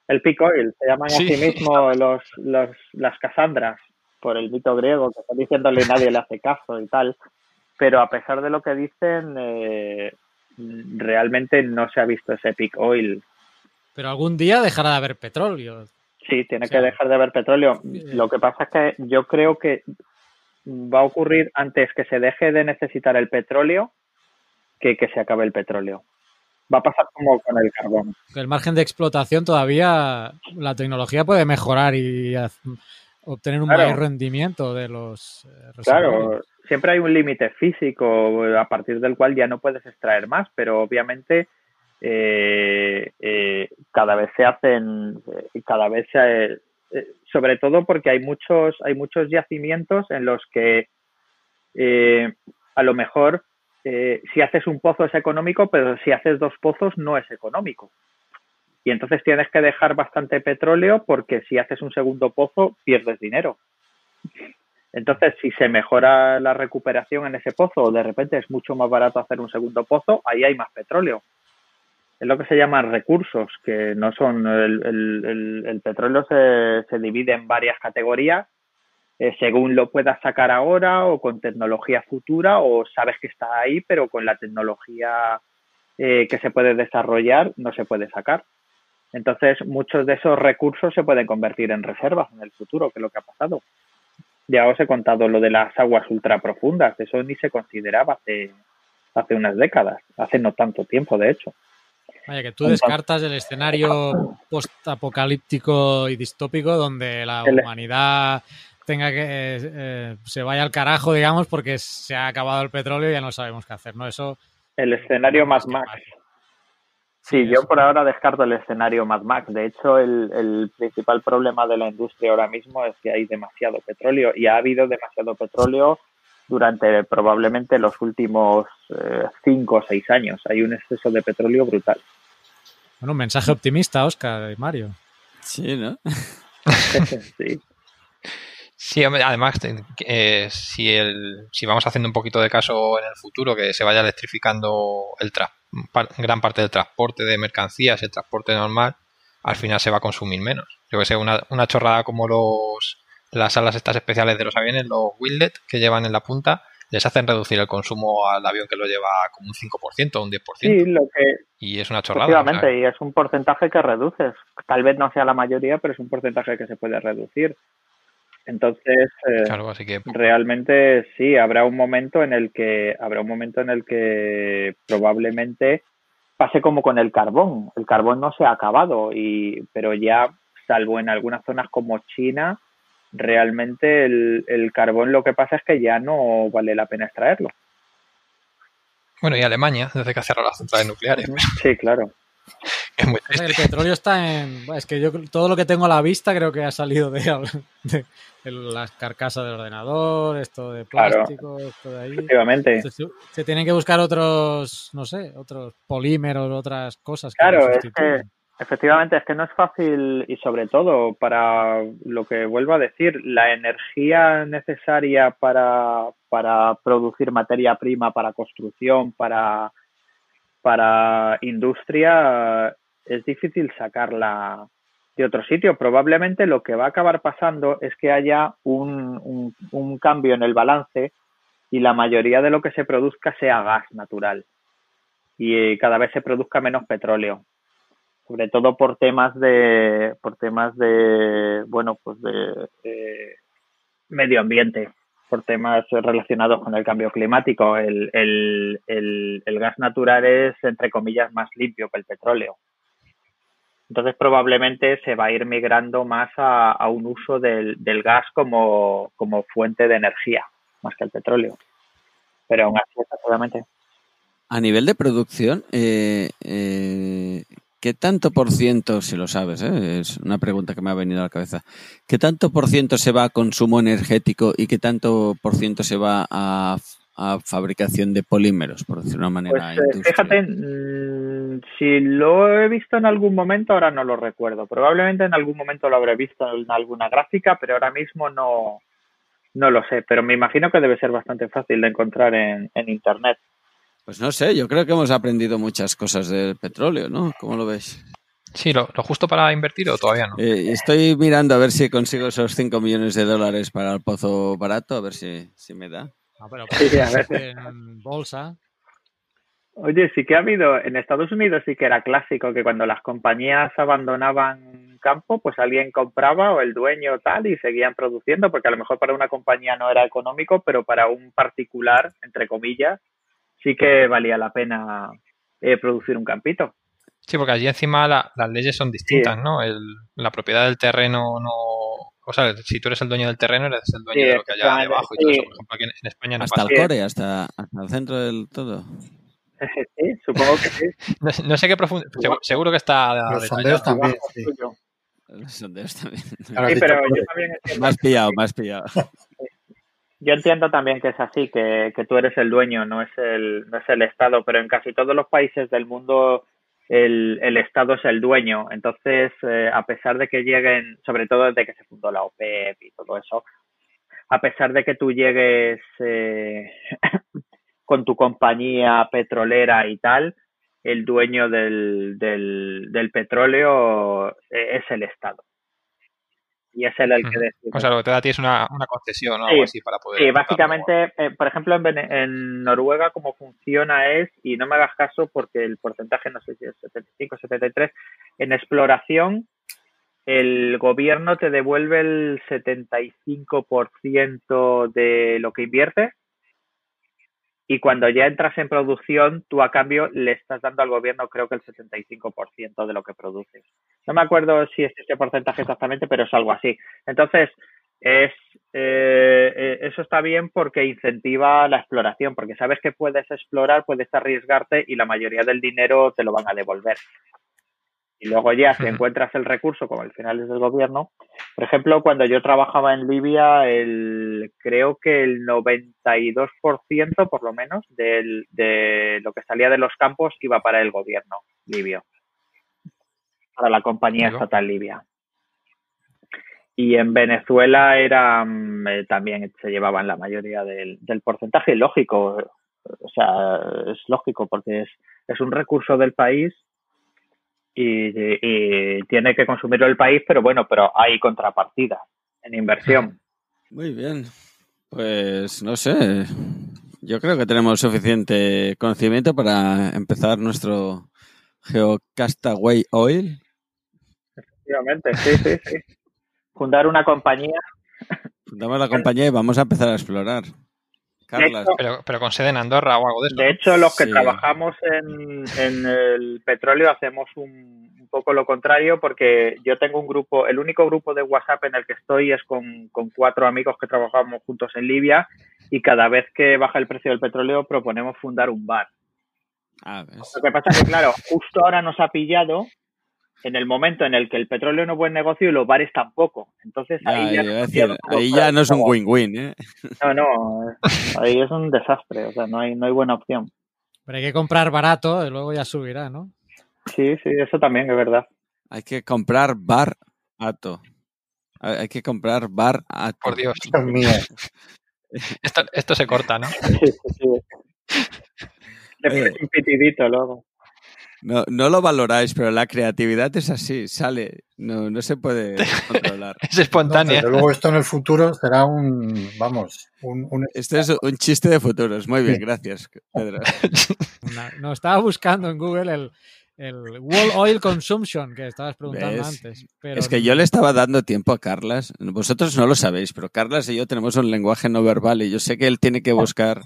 El peak oil, se llaman a sí mismo los, los, las casandras, por el mito griego, que están diciéndole nadie le hace caso y tal. Pero a pesar de lo que dicen, eh, realmente no se ha visto ese peak oil. Pero algún día dejará de haber petróleo. Sí, tiene que dejar de haber petróleo. Lo que pasa es que yo creo que va a ocurrir antes que se deje de necesitar el petróleo que que se acabe el petróleo. Va a pasar como con el carbón. El margen de explotación todavía, la tecnología puede mejorar y obtener un mayor rendimiento de los eh, Claro, siempre hay un límite físico a partir del cual ya no puedes extraer más, pero obviamente eh, eh, cada vez se hacen, eh, cada vez se, sobre todo porque hay muchos, hay muchos yacimientos en los que a lo mejor si haces un pozo es económico, pero si haces dos pozos no es económico. Y entonces tienes que dejar bastante petróleo porque si haces un segundo pozo pierdes dinero. Entonces, si se mejora la recuperación en ese pozo o de repente es mucho más barato hacer un segundo pozo, ahí hay más petróleo es lo que se llaman recursos, que no son el, petróleo se, se, divide en varias categorías eh, según lo puedas sacar ahora o con tecnología futura o sabes que está ahí pero con la tecnología eh, que se puede desarrollar no se puede sacar. Entonces muchos de esos recursos se pueden convertir en reservas en el futuro, que es lo que ha pasado. Ya os he contado lo de las aguas ultraprofundas, eso ni se consideraba hace, hace unas décadas, hace no tanto tiempo de hecho. Vaya, que tú descartas el escenario post-apocalíptico y distópico donde la humanidad tenga que eh, se vaya al carajo, digamos, porque se ha acabado el petróleo y ya no sabemos qué hacer, ¿no? Eso. El escenario más Max. Sí, yo por ahora descarto el escenario Mad Max. De hecho, el, el, principal problema de la industria ahora mismo es que hay demasiado petróleo y ha habido demasiado petróleo durante probablemente los últimos eh, cinco o seis años. Hay un exceso de petróleo brutal. Bueno, un mensaje optimista, Oscar y Mario. Sí, ¿no? <laughs> sí. Sí, además, eh, si, el, si vamos haciendo un poquito de caso en el futuro, que se vaya electrificando el gran parte del transporte de mercancías, el transporte normal, al final se va a consumir menos. Yo que sé, una, una chorrada como los las alas estas especiales de los aviones, los wheellet que llevan en la punta, les hacen reducir el consumo al avión que lo lleva como un 5% o un 10%. Sí, lo que... Y es una chorrada. Efectivamente, y es un porcentaje que reduces. Tal vez no sea la mayoría, pero es un porcentaje que se puede reducir. Entonces, eh, realmente sí, habrá un momento en el que habrá un momento en el que probablemente pase como con el carbón. El carbón no se ha acabado y pero ya salvo en algunas zonas como China, realmente el, el carbón lo que pasa es que ya no vale la pena extraerlo. Bueno, y Alemania, desde que ha cerrado las centrales nucleares. Sí, claro. <laughs> el petróleo está en. Es que yo todo lo que tengo a la vista creo que ha salido de, las carcasas del ordenador, esto de plástico, esto de ahí. Efectivamente. Se, tienen que buscar otros, no sé, otros polímeros, otras cosas. claro, es que Efectivamente, es que no es fácil y sobre todo para lo que vuelvo a decir, la energía necesaria para, para producir materia prima, para construcción, para, para industria, es difícil sacarla de otro sitio. Probablemente lo que va a acabar pasando es que haya un, cambio en el balance y la mayoría de lo que se produzca sea gas natural y cada vez se produzca menos petróleo sobre todo por temas de por temas de bueno pues de, medio ambiente por temas relacionados con el cambio climático. El, el, el, gas natural es, entre comillas, más limpio que el petróleo. Entonces probablemente se va a ir migrando más a, un uso del, gas como, como, fuente de energía, más que el petróleo. Pero aún así, seguramente. A nivel de producción, eh, eh, ¿Qué tanto por ciento, si lo sabes, eh? es una pregunta que me ha venido a la cabeza, ¿qué tanto por ciento se va a consumo energético y qué tanto por ciento se va a, fabricación de polímeros, por decirlo de una manera? Pues, eh, fíjate, mm, si lo he visto en algún momento, ahora no lo recuerdo. Probablemente en algún momento lo habré visto en alguna gráfica, pero ahora mismo no, no lo sé. Pero me imagino que debe ser bastante fácil de encontrar en Internet. Pues no sé, yo creo que hemos aprendido muchas cosas del petróleo, ¿no? ¿Cómo lo ves? Sí, ¿lo, justo para invertir o todavía no? Eh, estoy mirando a ver si consigo esos 5 millones de dólares para el pozo barato, a ver si, si me da. Ah, pero <laughs> sí, a ver. en bolsa. Oye, sí que ha habido, en Estados Unidos sí que era clásico que cuando las compañías abandonaban campo, pues alguien compraba o el dueño tal y seguían produciendo, porque a lo mejor para una compañía no era económico, pero para un particular, entre comillas, sí que valía la pena eh, producir un campito. Sí, porque allí encima las leyes son distintas, ¿no? El, la propiedad del terreno no... O sea, si tú eres el dueño del terreno, eres el dueño de lo que hay debajo y todo eso. Por ejemplo, aquí en España no Hasta el core, hasta, hasta el centro del todo. <laughs> Sí, supongo que sí. <laughs> No, sé qué profundo. Seguro, que está. Los sondeos también. <laughs> Sí. Los sondeos también. Sí, pero yo también. Más pillado, más pillado. Yo entiendo también que es así, que, que tú eres el dueño, no es el, no es el Estado, pero en casi todos los países del mundo el, el Estado es el dueño. Entonces, eh, a pesar de que lleguen, sobre todo desde que se fundó la OPEP y todo eso, a pesar de que tú llegues eh, <laughs> con tu compañía petrolera y tal, el dueño del, del, del petróleo eh, es el Estado y es el, el que decide. O sea, lo que te da a ti es una, una concesión o algo así para poder. Sí, básicamente, eh, por ejemplo, en, en, Noruega, como funciona es, y no me hagas caso porque el porcentaje no sé si es 75 73, en exploración el gobierno te devuelve el 75% de lo que inviertes y cuando ya entras en producción, tú a cambio le estás dando al gobierno creo que el 75% de lo que produces. No me acuerdo si es ese porcentaje exactamente, pero es algo así. Entonces, es eh, eso está bien porque incentiva la exploración, porque sabes que puedes explorar, puedes arriesgarte y la mayoría del dinero te lo van a devolver y luego ya si <laughs> encuentras el recurso como el final es del gobierno. Por ejemplo, cuando yo trabajaba en Libia, el, creo que el 92% por lo menos del, de lo que salía de los campos iba para el gobierno libio, para la compañía estatal libia. Y en Venezuela era mm, eh, también se llevaban la mayoría del, del porcentaje, lógico, o sea, es lógico porque es, es un recurso del país y, tiene que consumirlo el país, pero bueno, pero hay contrapartida en inversión. <laughs> Muy bien. Pues no sé. Yo creo que tenemos suficiente conocimiento para empezar nuestro Geocastaway Oil. Efectivamente, sí, sí, sí. Fundar una compañía. Fundamos la compañía y vamos a empezar a explorar pero, con sede en Andorra o algo de eso. De hecho, los que trabajamos en, en, el petróleo hacemos un, poco lo contrario porque yo tengo un grupo, el único grupo de WhatsApp en el que estoy es con, con cuatro amigos que trabajamos juntos en Libia y cada vez que baja el precio del petróleo proponemos fundar un bar. Ah, lo que pasa es que, claro, justo ahora nos ha pillado en el momento en el que el petróleo no es buen negocio y los bares tampoco. Entonces ahí, ya, no es un win-win. ¿eh? No, no, ahí es un desastre, o sea, no hay, no hay buena opción. Pero hay que comprar barato y luego ya subirá, ¿no? Sí, sí, eso también es verdad. Hay que comprar barato. Hay que comprar bar Por Dios. Esto, esto se corta, ¿no? Sí, sí, sí. <laughs> Le un pitidito luego. No, no lo valoráis, pero la creatividad es así, sale, no, no se puede <laughs> controlar. es espontánea. pero luego esto en el futuro será un, vamos, un... un... Este es un chiste de futuros. Muy bien, gracias, Pedro. <laughs> No, estaba buscando en Google el, el World Oil Consumption que estabas preguntando antes. es que yo le estaba dando tiempo a Carlas. Vosotros no lo sabéis, pero Carlas y yo tenemos un lenguaje no verbal y yo sé que él tiene que buscar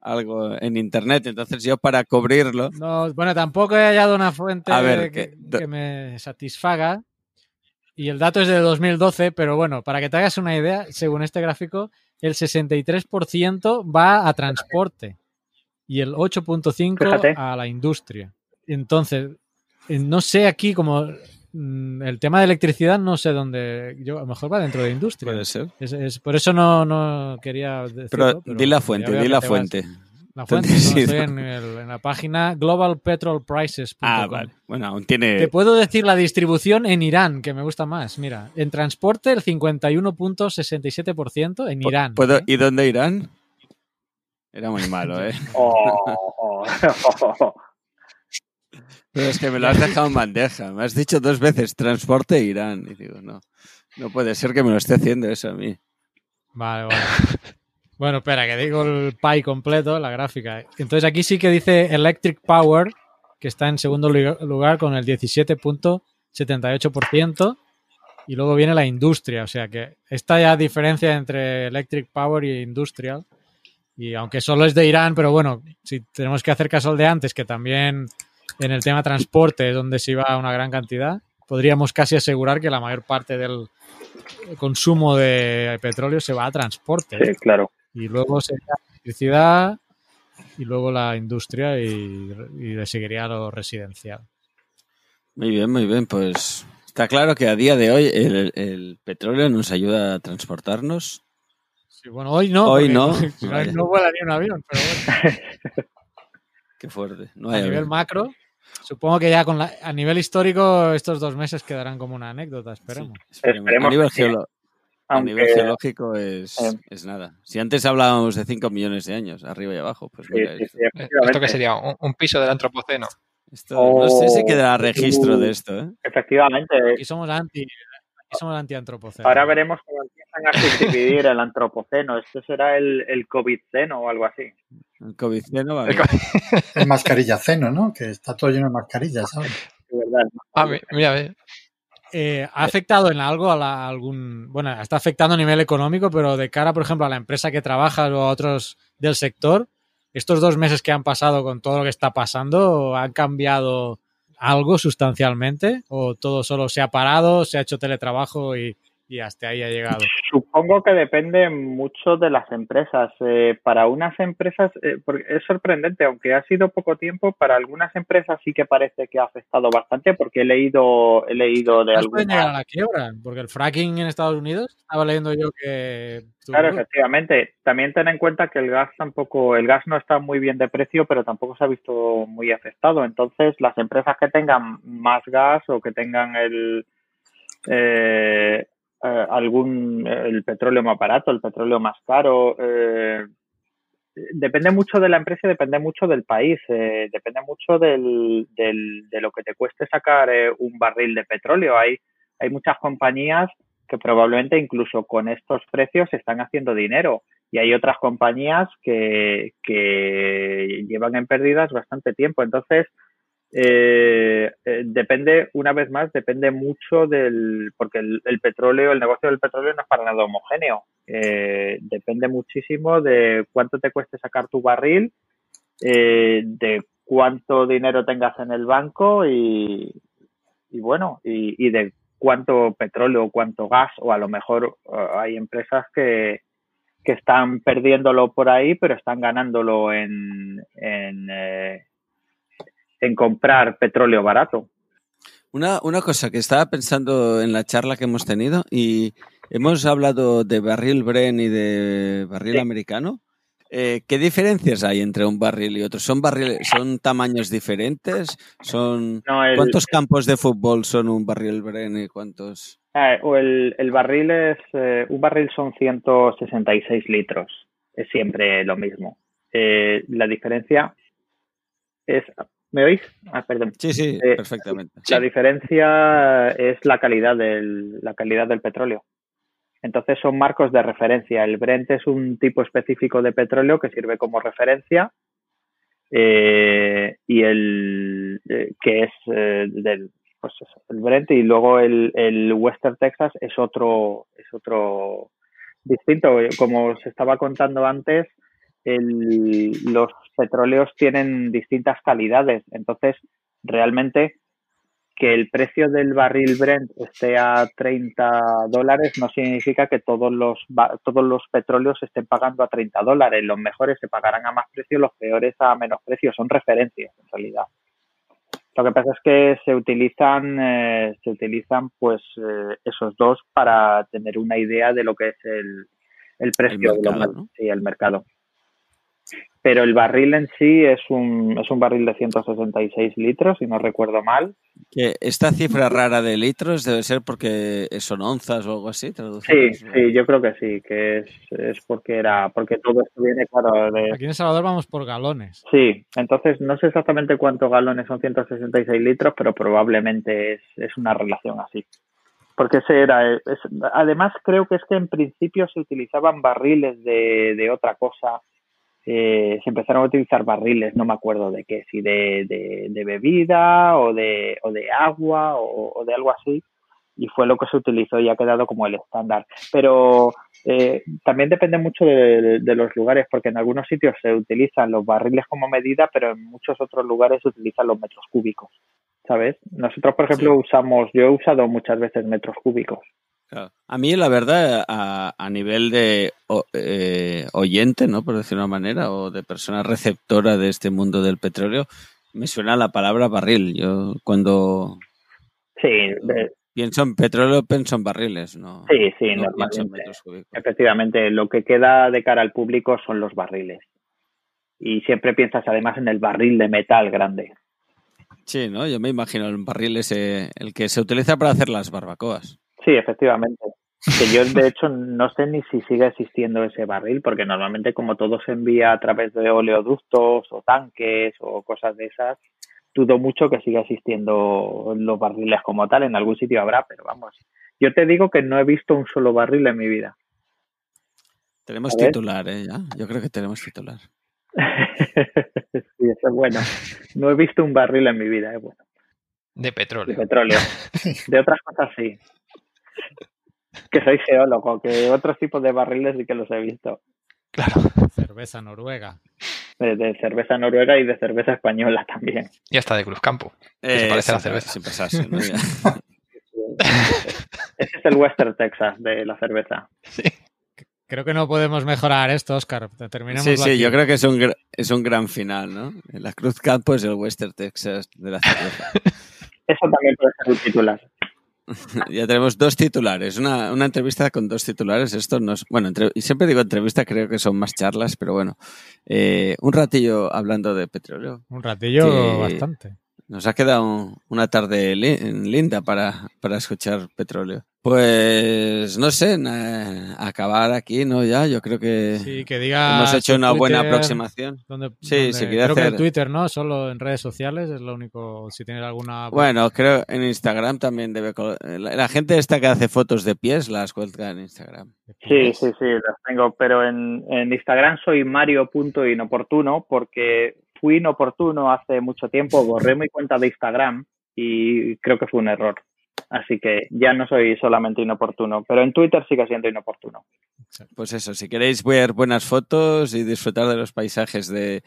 algo en internet, entonces yo para cubrirlo. No, bueno, tampoco he hallado una fuente que, me satisfaga. Y el dato es de 2012, pero bueno, para que te hagas una idea, según este gráfico, el 63% va a transporte y el 8.5% a la industria. Entonces, no sé aquí como el tema de electricidad no sé dónde. Yo, a lo mejor va dentro de industria. Puede ser. Es, por eso no, no quería decirlo, pero, di la fuente, di la fuente. La fuente, <laughs> no, estoy en, la página globalpetrolprices.com. Ah, vale. Bueno, aún tiene... Te puedo decir la distribución en Irán, que me gusta más. Mira, en transporte el 51.67% en Irán. ¿Puedo... ¿eh? ¿Y dónde Irán? Era muy malo, <laughs> ¿eh? oh, oh, oh. Pero es que me lo has dejado en bandeja. Me has dicho dos veces transporte Irán. Y digo, no, no puede ser que me lo esté haciendo eso a mí. Vale, vale. <laughs> Bueno, espera, que digo el pie completo, la gráfica. Entonces aquí sí que dice Electric Power, que está en segundo lugar con el 17.78%. Y luego viene la industria, o sea que esta ya diferencia entre Electric Power y Industrial. Y aunque solo es de Irán, pero bueno, si tenemos que hacer caso al de antes, que también en el tema transporte es donde se iba una gran cantidad, podríamos casi asegurar que la mayor parte del consumo de petróleo se va a transporte. Sí, claro. Y luego sería electricidad y luego la industria y, le seguiría lo residencial. Muy bien, muy bien. Pues está claro que a día de hoy el, el petróleo nos ayuda a transportarnos bueno, hoy no. Hoy no. <laughs> No, vuela ni un avión, pero bueno. <laughs> Qué fuerte. a nivel macro, supongo que ya con la, a nivel histórico estos dos meses quedarán como una anécdota, esperemos. a, nivel a nivel geológico es, eh. es, nada. Si antes hablábamos de 5 millones de años, arriba y abajo, pues mira esto. ¿Esto qué sería? ¿Un, piso del antropoceno? No sé si quedará registro de esto. ¿eh? Efectivamente. Y somos anti, somos antiantropoceno. Ahora veremos cómo empiezan a subdividir el antropoceno. Esto será el, el COVID-ceno o algo así. El COVID-ceno, vale. El mascarilla-ceno, ¿no? Que está todo lleno de mascarillas, ¿sabes? De verdad. Ah, mira, eh, ¿Ha afectado en algo a algún... Bueno, está afectando a nivel económico, pero de cara, por ejemplo, a la empresa que trabaja o a otros del sector, estos dos meses que han pasado con todo lo que está pasando, ¿han cambiado algo sustancialmente o todo solo se ha parado, se ha hecho teletrabajo y, hasta ahí ha llegado? Supongo que depende mucho de las empresas. Eh, para unas empresas, eh, porque es sorprendente, aunque ha sido poco tiempo, para algunas empresas sí que parece que ha afectado bastante, porque he leído, he leído de algunas. llegar a la quiebra, porque el fracking en Estados Unidos, estaba leyendo yo que. Claro, efectivamente. También ten en cuenta que el gas tampoco, el gas no está muy bien de precio, pero tampoco se ha visto muy afectado. Entonces, las empresas que tengan más gas o que tengan el eh, eh, algún el petróleo más barato, el petróleo más caro. Eh, depende mucho de la empresa depende mucho del país. Eh, depende mucho del, del, de lo que te cueste sacar un barril de petróleo. Hay, hay muchas compañías que probablemente incluso con estos precios están haciendo dinero. Y hay otras compañías que, que llevan en pérdidas bastante tiempo. Entonces, eh, eh, depende, una vez más, depende mucho del, porque el, petróleo, el negocio del petróleo no es para nada homogéneo. Eh, depende muchísimo de cuánto te cueste sacar tu barril, eh, de cuánto dinero tengas en el banco y, y bueno, y, y, de cuánto petróleo, cuánto gas, o a lo mejor hay empresas que, que están perdiéndolo por ahí, pero están ganándolo en, en en comprar petróleo barato. Una, una cosa que estaba pensando en la charla que hemos tenido y hemos hablado de barril Bren y de barril americano. Eh, ¿Qué diferencias hay entre un barril y otro? ¿Son barriles, son tamaños diferentes? ¿Son cuántos campos de fútbol son un barril Bren y cuántos? Eh, el, el, barril es eh, un barril son 166 litros. Es siempre lo mismo. la diferencia es ¿Me oís? Ah, perdón. Sí, sí, eh, perfectamente. La diferencia es la calidad del, la calidad del petróleo. Entonces son marcos de referencia. El Brent es un tipo específico de petróleo que sirve como referencia eh, y el eh, que es del pues el Brent y luego el, el Western Texas es otro es otro distinto como os estaba contando antes el, los petróleos tienen distintas calidades entonces realmente que el precio del barril Brent esté a 30 dólares no significa que todos los, todos los petróleos estén pagando a 30 dólares. Los mejores se pagarán a más precio, los peores a menos precio. Son referencias, en realidad. Lo que pasa es que se utilizan, eh, se utilizan pues eh, esos dos para tener una idea de lo que es el, el precio el global y el mercado pero el barril en sí es un, es un barril de 166 litros, si no recuerdo mal. Que esta cifra rara de litros debe ser porque son onzas o algo así. Sí, sí, yo creo que sí, que es, es porque era porque todo esto viene claro de... Aquí en El Salvador vamos por galones. Sí, entonces no sé exactamente cuántos galones son 166 litros, pero probablemente es, es una relación así. Porque ese era, es, además creo que es que en principio se utilizaban barriles de, de otra cosa eh, se empezaron a utilizar barriles, no me acuerdo de qué, si de, de, bebida o de, o de agua o, de algo así, y fue lo que se utilizó y ha quedado como el estándar. Pero eh, también depende mucho de, los lugares, porque en algunos sitios se utilizan los barriles como medida, pero en muchos otros lugares se utilizan los metros cúbicos, ¿sabes? Nosotros, por ejemplo, usamos, yo he usado muchas veces metros cúbicos. A mí, la verdad, a, nivel de eh, oyente, ¿no? Por decirlo de una manera, o de persona receptora de este mundo del petróleo, me suena la palabra barril. Yo cuando sí, pienso en petróleo, pienso en barriles, ¿no? Sí, sí, normalmente. Efectivamente, lo que queda de cara al público son los barriles. Y siempre piensas además en el barril de metal grande. Sí, ¿no? Yo me imagino el barril ese, el que se utiliza para hacer las barbacoas. Sí, efectivamente. Que yo, de hecho, no sé ni si sigue existiendo ese barril, porque normalmente, como todo se envía a través de oleoductos o tanques o cosas de esas, dudo mucho que siga existiendo los barriles como tal. En algún sitio habrá, pero vamos. Yo te digo que no he visto un solo barril en mi vida. Tenemos titular, ¿eh? Ya. Yo creo que tenemos titular. <laughs> sí, eso es bueno. No he visto un barril en mi vida, es bueno. De petróleo. De petróleo. <laughs> De otras cosas sí que soy geólogo, que otros tipos de barriles sí que los he visto. Claro. Cerveza noruega. De, cerveza noruega y de cerveza española también. Y hasta de Cruzcampo. Que se parece a la cerveza. Sin pasarse, ¿no? Ese es el Western Texas de la cerveza. Sí. Creo que no podemos mejorar esto, Oscar. Terminemos sí, sí, yo creo que es un, es un gran final, ¿no? La Cruz Campo es el Western Texas de la cerveza. <laughs> Eso también puede ser un titular. <laughs> ya tenemos dos titulares, una, una, entrevista con dos titulares. Esto nos, bueno, y siempre digo entrevista, creo que son más charlas, pero bueno, eh, un ratillo hablando de petróleo. Un ratillo bastante. Nos ha quedado una tarde linda para, para escuchar petróleo. Pues no sé, acabar aquí, ¿no? Ya, yo creo que, sí, que diga hemos hecho una buena aproximación. sí, si creo que en Twitter, ¿no? Solo en redes sociales es lo único, si tienes alguna... Bueno, creo en Instagram también debe... La, gente esta que hace fotos de pies las cuelga en Instagram. Sí, sí, sí, las tengo, pero en, en Instagram soy mario.inoportuno porque fui inoportuno hace mucho tiempo, borré mi cuenta de Instagram y creo que fue un error. Así que ya no soy solamente inoportuno, pero en Twitter sigue siendo inoportuno. Pues eso, si queréis ver buenas fotos y disfrutar de los paisajes de,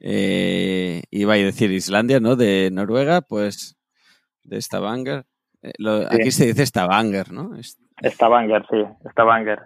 eh, iba a decir Islandia, ¿no? De Noruega, pues de Stavanger. Eh, aquí se dice Stavanger, ¿no? Stavanger, sí, Stavanger.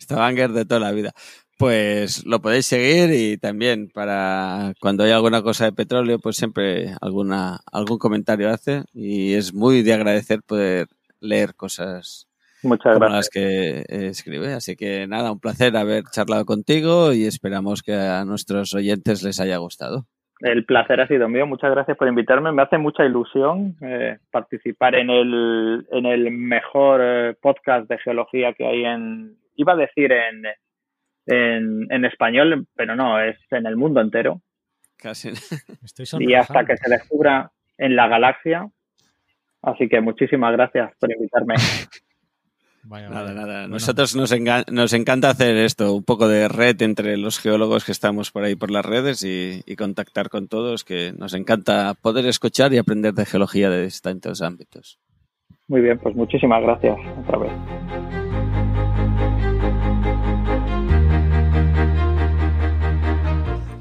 Stavanger de toda la vida pues lo podéis seguir y también para cuando hay alguna cosa de petróleo, pues siempre alguna, algún comentario hace y es muy de agradecer poder leer cosas Muchas como gracias. las que escribe. Así que nada, un placer haber charlado contigo y esperamos que a nuestros oyentes les haya gustado. El placer ha sido mío. Muchas gracias por invitarme. Me hace mucha ilusión eh, participar en el, en el mejor eh, podcast de geología que hay en, iba a decir en, en, en español, pero no, es en el mundo entero. Casi. y hasta que se descubra en la galaxia. Así que muchísimas gracias por invitarme. <laughs> nada, nada. Nosotros nos, nos, encanta hacer esto, un poco de red entre los geólogos que estamos por ahí por las redes y, contactar con todos, que nos encanta poder escuchar y aprender de geología de distintos ámbitos. Muy bien, pues muchísimas gracias otra vez.